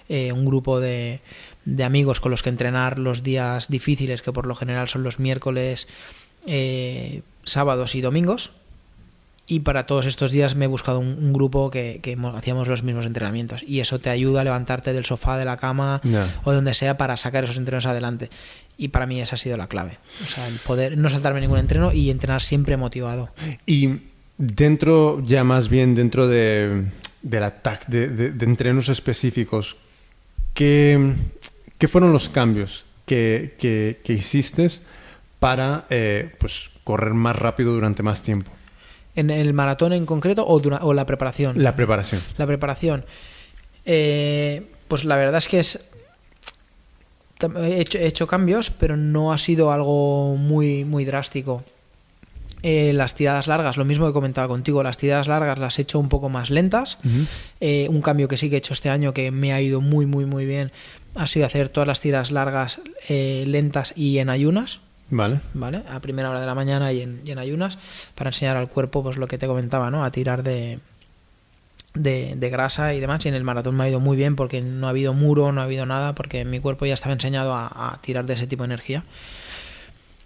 eh, un grupo de, de, amigos con los que entrenar los días difíciles, que por lo general son los miércoles, eh, sábados y domingos. Y para todos estos días me he buscado un, un grupo que, que, hacíamos los mismos entrenamientos. Y eso te ayuda a levantarte del sofá, de la cama yeah. o donde sea para sacar esos entrenos adelante. Y para mí esa ha sido la clave. O sea, el poder no saltarme ningún entreno y entrenar siempre motivado. Y dentro, ya más bien dentro de, del ataque, de, de, de, entrenos específicos, ¿qué, qué fueron los cambios que, que, que hiciste para eh, pues, correr más rápido durante más tiempo? ¿En el maratón en concreto o, dura, o la preparación? La preparación. La preparación. Eh, pues la verdad es que es. He hecho, he hecho, cambios, pero no ha sido algo muy, muy drástico. Eh, las tiradas largas, lo mismo que comentaba contigo, las tiradas largas las he hecho un poco más lentas. Uh -huh. eh, un cambio que sí que he hecho este año que me ha ido muy, muy, muy bien ha sido hacer todas las tiradas largas eh, lentas y en ayunas. Vale. Vale, a primera hora de la mañana y en, y en, ayunas, para enseñar al cuerpo, pues lo que te comentaba, ¿no? A tirar de, de, grasa y demás. Y en el maratón me ha ido muy bien porque no ha habido muro, no ha habido nada, porque mi cuerpo ya estaba enseñado a, tirar de ese tipo de energía.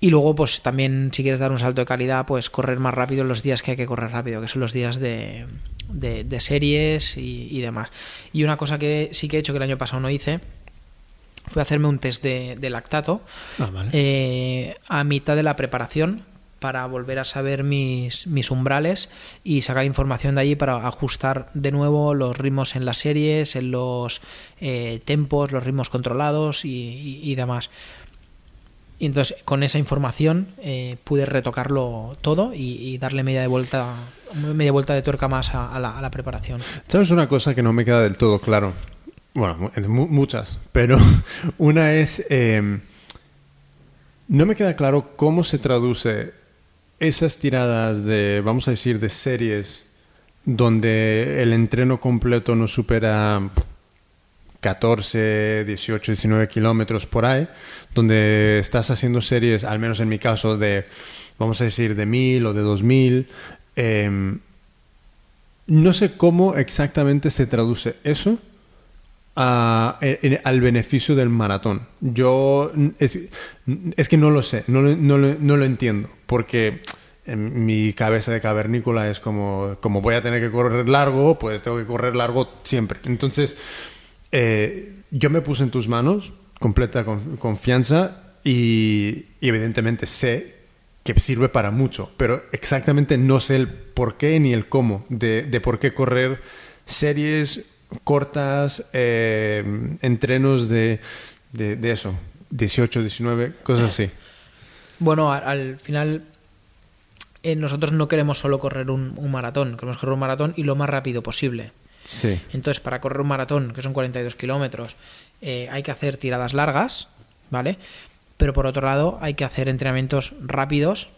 Y luego, pues también, si quieres dar un salto de calidad, pues correr más rápido los días que hay que correr rápido, que son los días de, de, de series y, y demás. Y una cosa que sí que he hecho que el año pasado no hice fue hacerme un test de, de lactato ah, vale. eh, a mitad de la preparación para volver a saber mis, mis umbrales y sacar información de allí para ajustar de nuevo los ritmos en las series, en los eh, tempos, los ritmos controlados y, y, y, demás. Y entonces con esa información eh, pude retocarlo todo y, y, darle media de vuelta media vuelta de tuerca más a, a, la, a la preparación. ¿Sabes una cosa que no me queda del todo claro? Bueno, muchas, pero una es... Eh, no me queda claro cómo se traduce esas tiradas de, vamos a decir, de series donde el entreno completo no supera 14, 18, 19 kilómetros por ahí, donde estás haciendo series, al menos en mi caso, de, vamos a decir, de 1000 o de 2000. Eh, no sé cómo exactamente se traduce eso al beneficio del maratón. Yo es, es que no lo sé, no, no, lo entiendo, porque en mi cabeza de cavernícola es como, como voy a tener que correr largo, pues tengo que correr largo siempre. Entonces, eh, yo me puse en tus manos, completa con, confianza, y, y evidentemente sé que sirve para mucho, pero exactamente no sé el por qué ni el cómo de, de por qué correr series cortas, eh, entrenos de, de, de, eso, 18, 19, cosas así. Bueno, al, al final eh, nosotros no queremos solo correr un, un, maratón, queremos correr un maratón y lo más rápido posible. Sí. Entonces, para correr un maratón, que son 42 kilómetros, eh, hay que hacer tiradas largas, ¿vale? Pero por otro lado, hay que hacer entrenamientos rápidos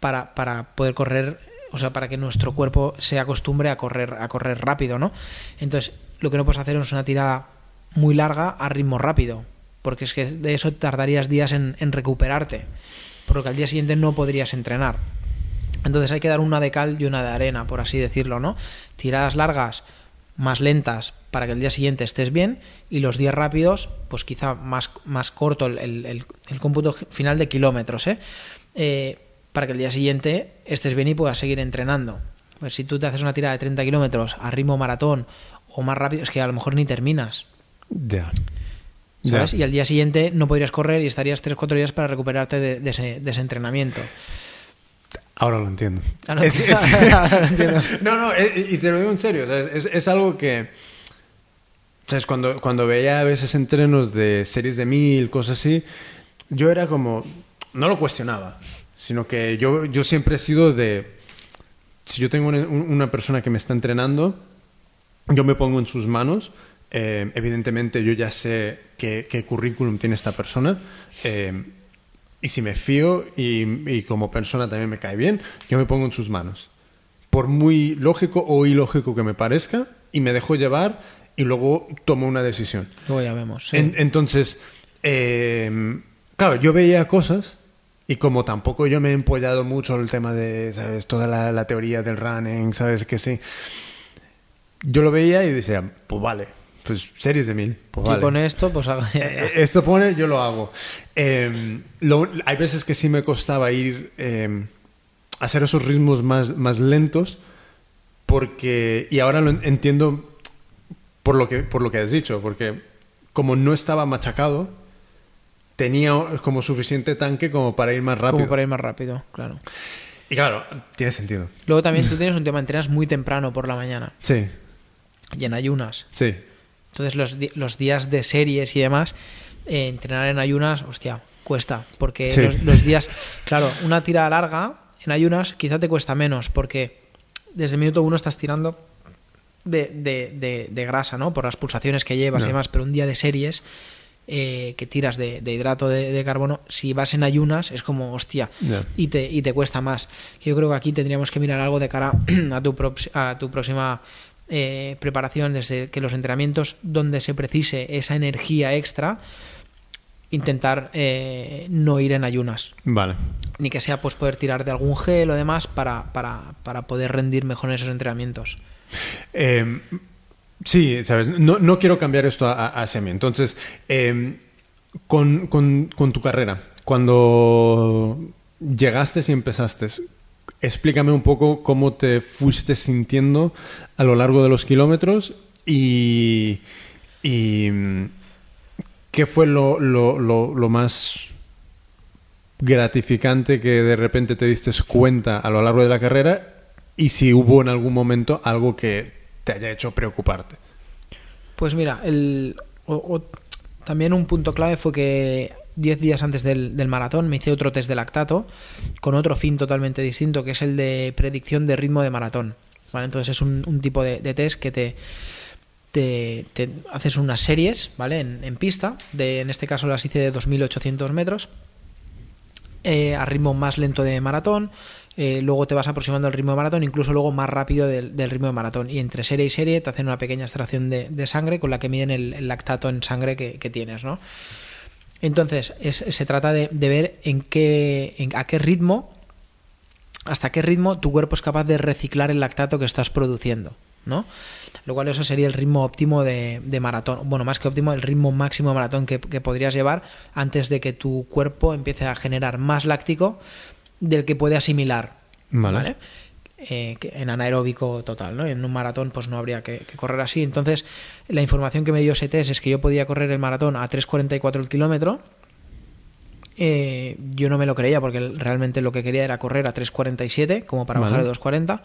para, para poder correr o sea, para que nuestro cuerpo se acostumbre a correr, a correr rápido, ¿no? Entonces, lo que no puedes hacer es una tirada muy larga a ritmo rápido, porque es que de eso tardarías días en, recuperarte, porque al día siguiente no podrías entrenar. Entonces hay que dar una de cal y una de arena, por así decirlo, ¿no? Tiradas largas, más lentas, para que el día siguiente estés bien, y los días rápidos, pues quizá más, más corto el, el, el, el cómputo final de kilómetros, ¿eh? eh para que el día siguiente estés bien y puedas seguir entrenando. Pues si tú te haces una tirada de 30 kilómetros a ritmo maratón o más rápido, es que a lo mejor ni terminas. Ya. Yeah. ¿Sabes? Yeah. Y al día siguiente no podrías correr y estarías 3-4 días para recuperarte de, de, ese, de, ese, entrenamiento. Ahora lo entiendo. Ah, no, es, es... Ahora lo entiendo. no, no, eh, y te lo digo en serio. Es, es algo que. ¿Sabes? Cuando, cuando veía a veces entrenos de series de mil, cosas así, yo era como. No lo cuestionaba sino que yo, yo siempre he sido de, si yo tengo una, una persona que me está entrenando, yo me pongo en sus manos, eh, evidentemente yo ya sé qué, qué, currículum tiene esta persona, eh, y si me fío y, y, como persona también me cae bien, yo me pongo en sus manos. Por muy lógico o ilógico que me parezca, y me dejo llevar y luego tomo una decisión. Luego ya vemos. sí. En- entonces, eh, claro, yo veía cosas y como tampoco yo me he empollado mucho el tema de, ¿sabes? Toda la, la teoría del running, ¿sabes? Que sí. Yo lo veía y decía, pues vale, pues series de mil, pues Si vale. pone esto, pues haga- Eh, Esto pone, yo lo hago. Eh, lo- hay veces que sí me costaba ir eh, a hacer esos ritmos más, más lentos porque y ahora lo en- entiendo por lo que por lo que has dicho porque como no estaba machacado tenía como suficiente tanque como para ir más rápido como para ir más rápido, claro. y claro tiene sentido Luego también tú tienes un tema, entrenas muy temprano por la mañana sí y en ayunas. sí Entonces los, los días de series y demás, eh, entrenar en ayunas, hostia, cuesta. Porque Sí. los, los días, claro, una tira larga en ayunas quizá te cuesta menos, porque desde el minuto uno estás tirando de, de- de- de grasa, ¿no? Por las pulsaciones que llevas y demás, pero un día de series eh, que tiras de, de hidrato de, de carbono, si vas en ayunas es como, hostia, y, te, y te cuesta más. Yo creo que aquí tendríamos que mirar algo de cara a tu, a tu próxima eh, preparación, desde que los entrenamientos donde se precise esa energía extra, intentar eh, no ir en ayunas. vale Ni que sea pues poder tirar de algún gel o demás para, para, para poder rendir mejor en esos entrenamientos. Eh, sí, sabes, no, no quiero cambiar esto a, a- hacia mí. Entonces, eh, con, con- con tu carrera, cuando llegaste y empezaste, explícame un poco cómo te fuiste sintiendo a lo largo de los kilómetros y, y, mm, qué fue lo- lo- lo más gratificante que de repente te diste cuenta a lo largo de la carrera y si hubo en algún momento algo que te haya hecho preocuparte. Pues mira, también un punto clave fue que 10 días antes del, maratón me hice otro test de lactato con otro fin totalmente distinto, que es el de predicción de ritmo de maratón. ¿vale? Entonces es un, tipo de, test que te, haces unas series ¿vale? en, en pista, de, en este caso las hice de 2.800 metros, eh, a ritmo más lento de maratón, eh, luego te vas aproximando al ritmo de maratón, incluso luego más rápido del, ritmo de maratón. Y entre serie y serie te hacen una pequeña extracción de, sangre con la que miden el, lactato en sangre que, tienes, ¿no? Entonces, es- se trata de, ver en qué, a qué ritmo, hasta qué ritmo tu cuerpo es capaz de reciclar el lactato que estás produciendo, ¿no? Lo cual eso sería el ritmo óptimo de, de maratón. Bueno, más que óptimo, el ritmo máximo de maratón que, que podrías llevar antes de que tu cuerpo empiece a generar más láctico del que puede asimilar, Vale. ¿vale? Eh, en anaeróbico total, ¿no? En un maratón pues no habría que, que correr así. Entonces, la información que me dio ese test es que yo podía correr el maratón a 3.44 el kilómetro. Eh, yo no me lo creía porque realmente lo que quería era correr a 3.47 como para bajar de 2.40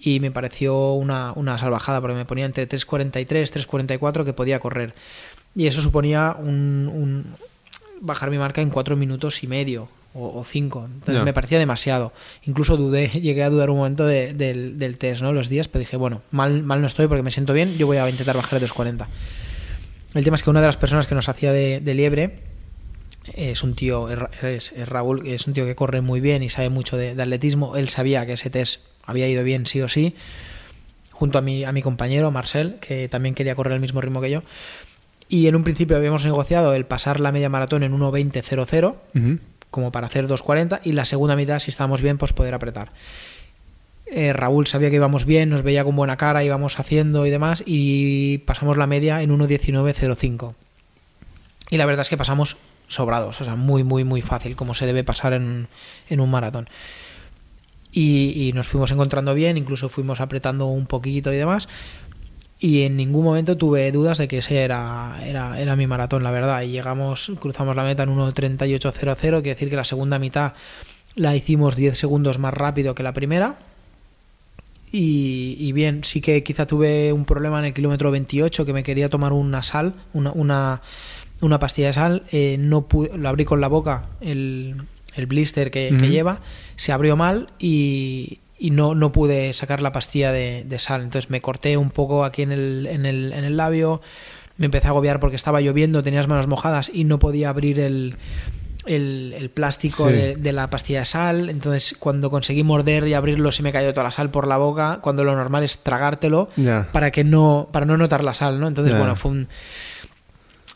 y me pareció una, una salvajada porque me ponía entre 3.43 3.44 que podía correr y eso suponía un, un- bajar mi marca en 4 minutos y medio o 5 entonces me parecía demasiado incluso dudé llegué a dudar un momento de- del, del test no los días pero dije bueno mal, mal no estoy porque me siento bien yo voy a intentar bajar de 2.40 el tema es que una de las personas que nos hacía de, de liebre es un tío, es, Ra- es- es Raúl, es un tío que corre muy bien y sabe mucho de, de atletismo. Él sabía que ese test había ido bien sí o sí, junto a mi, a mi compañero Marcel, que también quería correr el mismo ritmo que yo. Y en un principio habíamos negociado el pasar la media maratón en 1.20.00, Ujú. Como para hacer 2.40, y la segunda mitad, si estábamos bien, pues poder apretar. Eh, Raúl sabía que íbamos bien, nos veía con buena cara, íbamos haciendo y demás, y pasamos la media en 1.19.05. Y la verdad es que pasamos sobrados, o sea, muy, muy, muy fácil, como se debe pasar en, en un maratón. Y, y nos fuimos encontrando bien, incluso fuimos apretando un poquito y demás. Y en ningún momento tuve dudas de que ese era, era, era mi maratón, la verdad. Y llegamos, cruzamos la meta en 1.38.00, quiere decir que la segunda mitad la hicimos 10 segundos más rápido que la primera. Y, y bien, sí que quizá tuve un problema en el kilómetro 28 que me quería tomar una sal, una, una, una pastilla de sal. eh, no pude- lo abrí con la boca, el, el blister que, que lleva, se abrió mal y, y no, no pude sacar la pastilla de, de sal. Entonces me corté un poco aquí en el, en el, en el labio, me empecé a agobiar porque estaba lloviendo, tenía las manos mojadas y no podía abrir el, el, el plástico Sí. de, de la pastilla de sal. Entonces, cuando conseguí morder y abrirlo, se me cayó toda la sal por la boca. Cuando lo normal es tragártelo para que no, para no notar la sal, ¿no? Entonces, bueno, fue un,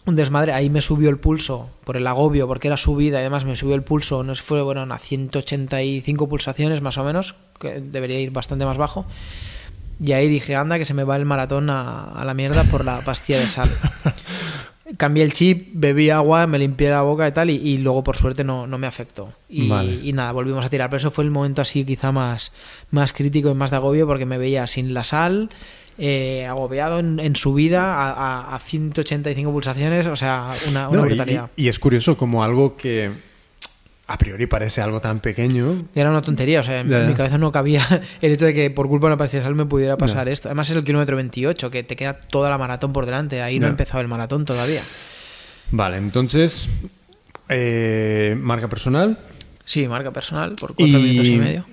un desmadre. Ahí me subió el pulso por el agobio, porque era subida, y además me subió el pulso, no sé, fue bueno, a 185 pulsaciones más o menos, que debería ir bastante más bajo. Y ahí dije, anda, que se me va el maratón a, a la mierda por la pastilla de sal. Cambié el chip, bebí agua, me limpié la boca y tal, y, y luego por suerte no, no me afectó. Y, Vale. y nada, volvimos a tirar. Pero eso fue el momento así quizá más, más crítico y más de agobio, porque me veía sin la sal, eh, agobiado en, en subida a, a, a 185 pulsaciones, o sea, una, una No, y- brutalidad. y, y es curioso como algo que a priori parece algo tan pequeño. Era una tontería, o sea, en Ya, ya. mi cabeza no cabía el hecho de que por culpa de una pastilla de sal me pudiera pasar esto. Además es el kilómetro 28, que te queda toda la maratón por delante. Ahí no ha empezado el maratón todavía. Vale, entonces, eh, marca personal. Sí, marca personal, por cuatro Y- minutos y medio.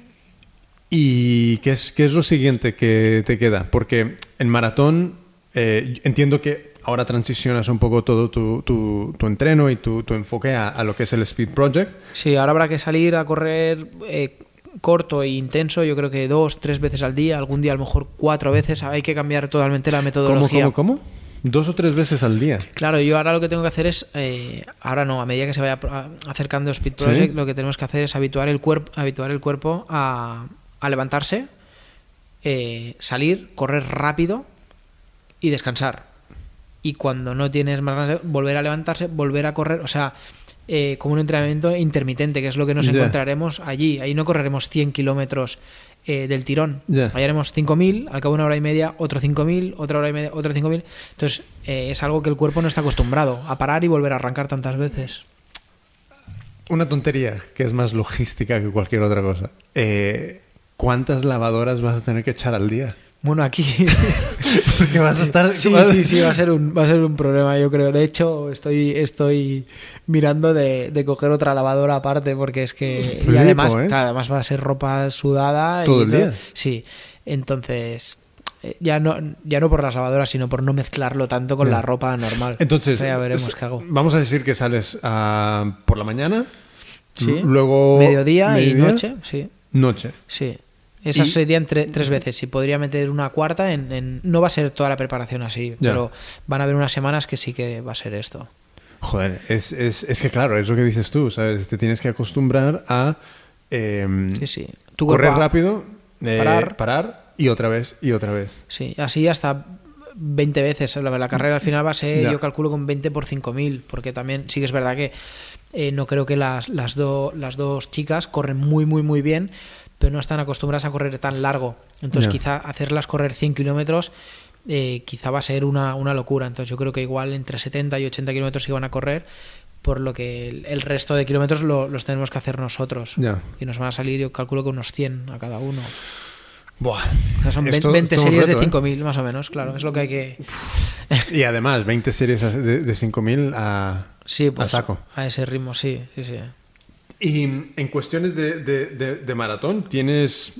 ¿Y qué es, qué es lo siguiente que te queda? Porque en maratón eh, entiendo que ahora transicionas un poco todo tu, tu- tu entreno y tu, tu enfoque a, a lo que es el Speed Project. Sí, ahora habrá que salir a correr eh, corto e intenso, yo creo que dos, tres veces al día, algún día a lo mejor cuatro veces. Hay que cambiar totalmente la ¿Cómo, metodología. cómo, cómo? Dos o tres veces al día. Claro, yo ahora lo que tengo que hacer es, eh, ahora no, a medida que se vaya acercando Speed Sí. Project, lo que tenemos que hacer es habituar el cuerpo, habituar el cuerpo a, a levantarse, eh, salir, correr rápido y descansar. Y cuando no tienes más ganas de volver a levantarse, volver a correr, o sea, eh, como un entrenamiento intermitente, que es lo que nos encontraremos allí. Ahí no correremos 100 kilómetros eh, del tirón. Ya. Ahí haremos 5.000, al cabo de una hora y media, otro 5.000, otra hora y media, otro 5.000. Entonces, eh, es algo que el cuerpo no está acostumbrado a parar y volver a arrancar tantas veces. Una tontería que es más logística que cualquier otra cosa. Eh, ¿Cuántas lavadoras vas a tener que echar al día? Bueno, aquí Porque vas a estar... sí, sí, sí, va a ser un va a ser un problema, yo creo. De hecho, estoy estoy mirando de, de coger otra lavadora aparte porque es que Flipo, y además, ¿eh? claro, además va a ser ropa sudada y Todo el día. Sí. Entonces, eh, ya no ya no por las lavadoras, sino por no mezclarlo tanto con la ropa normal. Entonces, O sea, ya veremos es- qué hago. vamos a decir que sales ah, por la mañana, Sí. luego mediodía, mediodía, y noche, sí. Noche. Sí. Esas Y- serían tre- tres veces. Si podría meter una cuarta, en, en- no va a ser toda la preparación así, pero van a haber unas semanas que sí que va a ser esto. Joder, es, es, es que claro, es lo que dices tú, ¿sabes? Te tienes que acostumbrar a em, Sí, sí. Tu correr rápido, eh, parar. parar y otra vez y otra vez. Sí, así hasta 20 veces. La, la carrera al final va a ser, yo calculo, con 20 por 5000, porque también sí que es verdad que eh, no creo que las, las, do- las dos chicas corren muy, muy, muy bien, pero no están acostumbradas a correr tan largo. Entonces, quizá hacerlas correr 100 kilómetros. eh, quizá va a ser una, una locura. Entonces, yo creo que igual entre 70 y 80 kilómetros van a correr, por lo que el, el resto de kilómetros lo- los tenemos que hacer nosotros. Y nos van a salir, yo calculo que unos 100 a cada uno. Buah. O sea, son Es 20, todo- 20 todo un series reto, de ¿eh? 5.000 más o menos, claro. Es lo que hay que... Y además, 20 series de, de 5000 a, Sí, a pues saco. a ese ritmo, sí, sí, sí. Y en cuestiones de, de- de- maratón, ¿tienes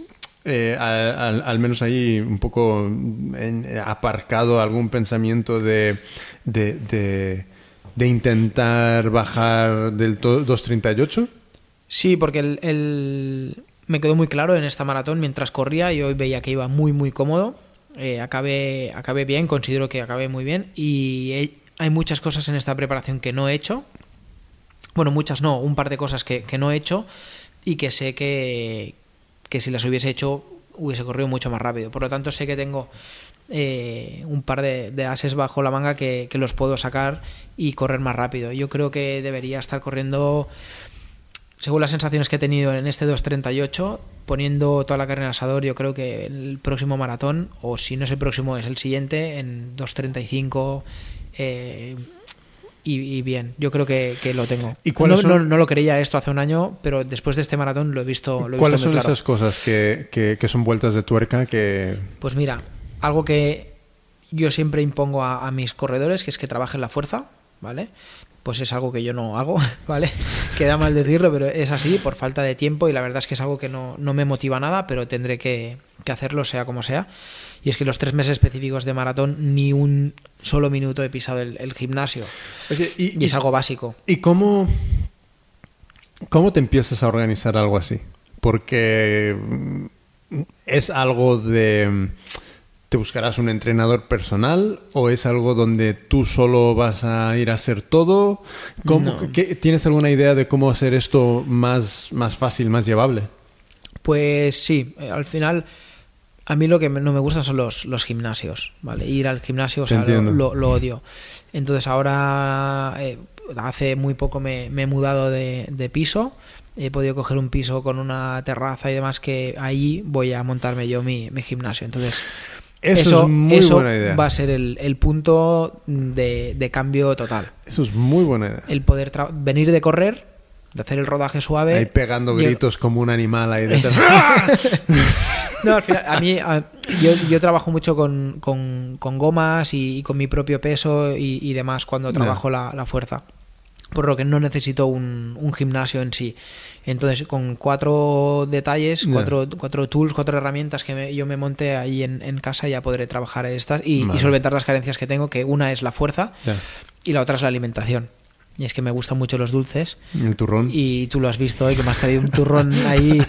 eh, al, menos ahí un poco en- aparcado algún pensamiento de, de, intentar bajar del to- 2.38? Sí, porque el, me quedó muy claro en esta maratón mientras corría y hoy veía que iba muy, muy cómodo. Eh, acabé, bien, considero que acabé muy bien y hay muchas cosas en esta preparación que no he hecho. Bueno, muchas no, un par de cosas que, que no he hecho y que sé que, que si las hubiese hecho hubiese corrido mucho más rápido. Por lo tanto, sé que tengo eh, un par de, ases bajo la manga que, que los puedo sacar y correr más rápido. Yo creo que debería estar corriendo según las sensaciones que he tenido en este 2.38, poniendo toda la carne en asador, yo creo que el próximo maratón, o si no es el próximo, es el siguiente, en 2.35 eh, y, y bien, yo creo que, que lo tengo. ¿Y no, son- no- no lo creía esto hace un año, pero después de este maratón lo he visto, lo he ¿Cuáles visto muy son claro. esas cosas que, que- que son vueltas de tuerca que... Pues mira, algo que yo siempre impongo a, a mis corredores, que es que trabajen la fuerza, ¿vale? Pues es algo que yo no hago, ¿vale? Queda mal decirlo, pero es así, por falta de tiempo, y la verdad es que es algo que no, no me motiva nada, pero tendré que, que hacerlo sea como sea. Y es que los tres meses específicos de maratón, ni un solo minuto he pisado el, el gimnasio. Y, Y es algo básico. ¿Y cómo, ¿cómo te empiezas a organizar algo así? Porque mm, es algo de... ¿Te buscarás un entrenador personal o es algo donde tú solo vas a ir a hacer todo? ¿Cómo, No. qué- ¿Tienes alguna idea de cómo hacer esto más, más fácil, más llevable? Pues sí, al final a mí lo que no me gustan son los, los gimnasios, ¿vale? Ir al gimnasio, o Te sea, lo, lo- lo odio. Entonces ahora, eh, hace muy poco me, me he mudado de, de piso, he podido coger un piso con una terraza y demás que ahí voy a montarme yo mi, mi gimnasio. Entonces Eso, es muy eso buena idea. va a ser el, el punto de, de cambio total. Eso es muy buena idea. El poder venir de correr, de hacer el rodaje suave. Ahí pegando gritos como un animal ahí detrás. No, al final, a mí, a- yo, yo trabajo mucho con, con- con gomas y, y con mi propio peso y, y demás cuando trabajo la, la fuerza. Por lo que no necesito un, un gimnasio en sí. Entonces, con cuatro detalles, cuatro, cuatro tools, cuatro herramientas que me- yo me monte ahí en, en casa, ya podré trabajar estas y, solventar las carencias que tengo, que una es la fuerza y la otra es la alimentación. Y es que me gustan mucho los dulces. El turrón. Y tú lo has visto hoy, que me has traído un turrón ahí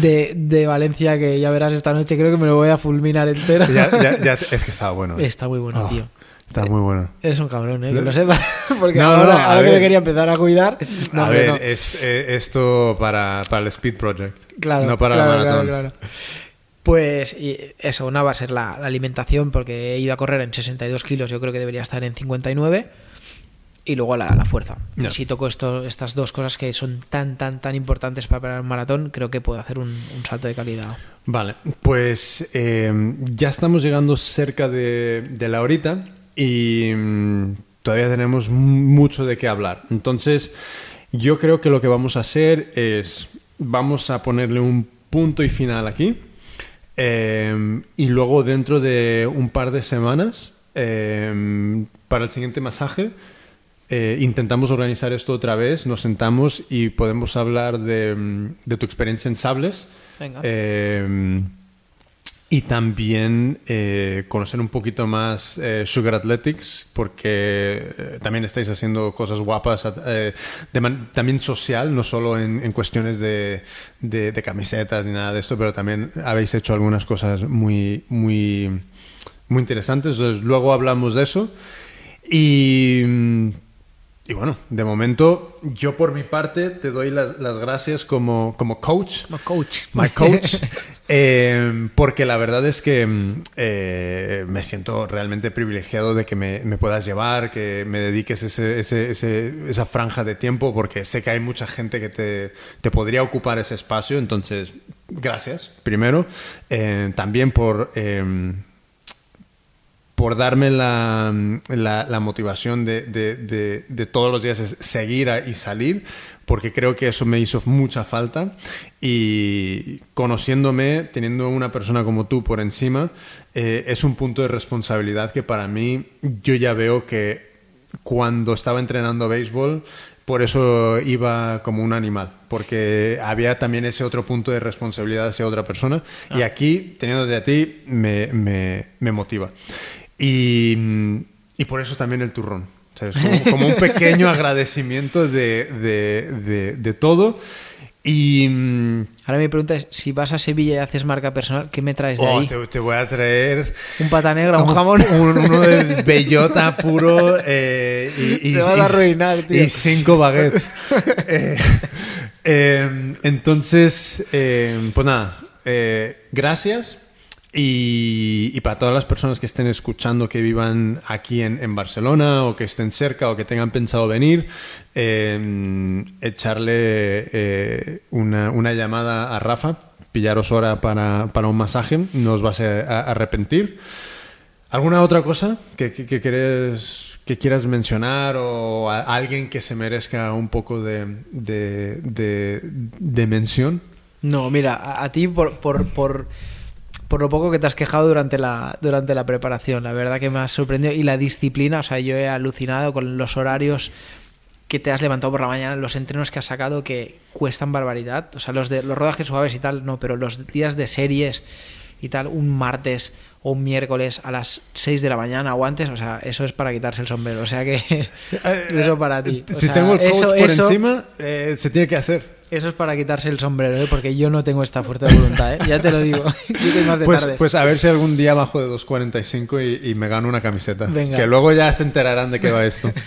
de, de Valencia que ya verás esta noche. Creo que me lo voy a fulminar entero. Ya- ya- ya- es que estaba bueno. eh. Está muy bueno, Oh, tío. Está muy bueno. Eres un cabrón, ¿eh? Que lo sepas. Porque No, ahora, no, que me quería empezar a cuidar. No, a ver, es, eh, esto para, para el Speed Project. Claro, no para claro, la maratón. claro, claro. Pues y eso, una va a ser la, la alimentación, porque he ido a correr en 62 kilos, yo creo que debería estar en 59. Y luego la, la fuerza. Y si toco esto, estas dos cosas que son tan, tan, tan importantes para preparar un maratón, creo que puedo hacer un, un salto de calidad. Vale, pues eh, ya estamos llegando cerca de, de la horita y mm, todavía tenemos mucho de qué hablar. Entonces, yo creo que lo que vamos a hacer es, vamos a ponerle un punto y final aquí eh, y luego dentro de un par de semanas, eh, para el siguiente masaje, eh, intentamos organizar esto otra vez, nos sentamos y podemos hablar de, mm, de tu experiencia en sables. Venga. Eh, y también eh, conocer un poquito más eh, Sugar Athletics, porque eh, también estáis haciendo cosas guapas, de también social, no solo en, en cuestiones de, de- de camisetas ni nada de esto, pero también habéis hecho algunas cosas muy, muy, muy interesantes. Entonces, luego hablamos de eso. Y, mm, y bueno, de momento, yo por mi parte te doy las, las gracias como, como coach. My coach. My coach. Eh, porque la verdad es que mm, eh, me siento realmente privilegiado de que me, me puedas llevar, que me dediques ese, ese- ese- esa franja de tiempo, porque sé que hay mucha gente que te, te podría ocupar ese espacio. Entonces, gracias, primero. Eh, también por... por darme la, la- la motivación de, de- de- de todos los días es seguir a- y salir, porque creo que eso me hizo mucha falta. Y conociéndome, teniendo una persona como tú por encima, eh, es un punto de responsabilidad que para mí yo ya veo que cuando estaba entrenando béisbol, por eso iba como un animal, porque había también ese otro punto de responsabilidad hacia otra persona. Y aquí, teniéndote a ti, me, me- me motiva. Y, y por eso también el turrón. ¿sabes? Como, como un pequeño agradecimiento de, de- de- de todo. Y Ahora mi pregunta es, si vas a Sevilla y haces marca personal, ¿qué me traes de oh, ahí? te, te voy a traer ¿Un pata negra, un como jamón? un- uno de bellota puro eh, y, y- Te vas a y- arruinar, tío. y cinco baguettes. Eh, eh, entonces, eh, pues nada, eh, gracias. Y, para todas las personas que estén escuchando que vivan aquí en, Barcelona o que estén cerca o que tengan pensado venir, eh, echarle eh, una, una llamada a Rafa, pillaros hora para, para un masaje, no os vas a, arrepentir. ¿Alguna otra cosa que, que, que que quieras mencionar o alguien que se merezca un poco de, de, de- de mención? No, mira, a, ti por, por, por lo poco que te has quejado durante la, durante la preparación. La verdad que me has sorprendido. Y la disciplina, o sea, yo he alucinado con los horarios que te has levantado por la mañana, los entrenos que has sacado que cuestan barbaridad. O sea, los de los rodajes suaves y tal, no, pero los días de series y tal, un martes o un miércoles a las 6 de la mañana o antes, o sea, eso es para quitarse el sombrero. O sea que eso para ti. O si sea, tengo el coach eso, por eso- encima, eh, se tiene que hacer. Eso es para quitarse el sombrero, ¿eh? porque yo no tengo esta fuerza de voluntad, ¿eh? ya te lo digo. Yo soy más de Pues, tardes. pues a ver si algún día bajo de 2.45 y, y me gano una camiseta. Venga. Que luego ya se enterarán de qué va esto.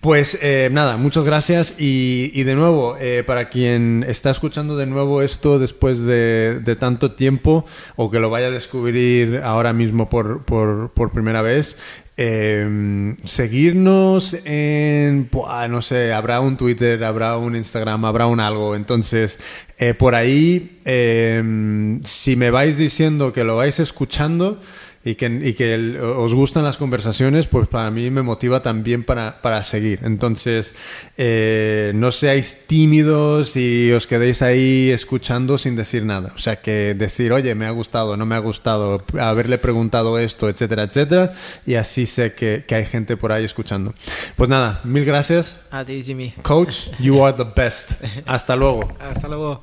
Pues eh, nada, muchas gracias y, y de nuevo, eh, para quien está escuchando de nuevo esto después de, de tanto tiempo o que lo vaya a descubrir ahora mismo por, por, por primera vez, eh, seguirnos en, no sé, habrá un Twitter, habrá un Instagram, habrá un algo. Entonces, eh, por ahí, eh, si me vais diciendo que lo vais escuchando y que, y que el- os gustan las conversaciones, pues para mí me motiva también para, para seguir. Entonces, eh, no seáis tímidos y os quedéis ahí escuchando sin decir nada. O sea, que decir, oye, me ha gustado, no me ha gustado, haberle preguntado esto, etcétera, etcétera. Y así sé que, que hay gente por ahí escuchando. Pues nada, mil gracias. A ti, Jimmy. Coach, you are the best. Hasta luego. Hasta luego.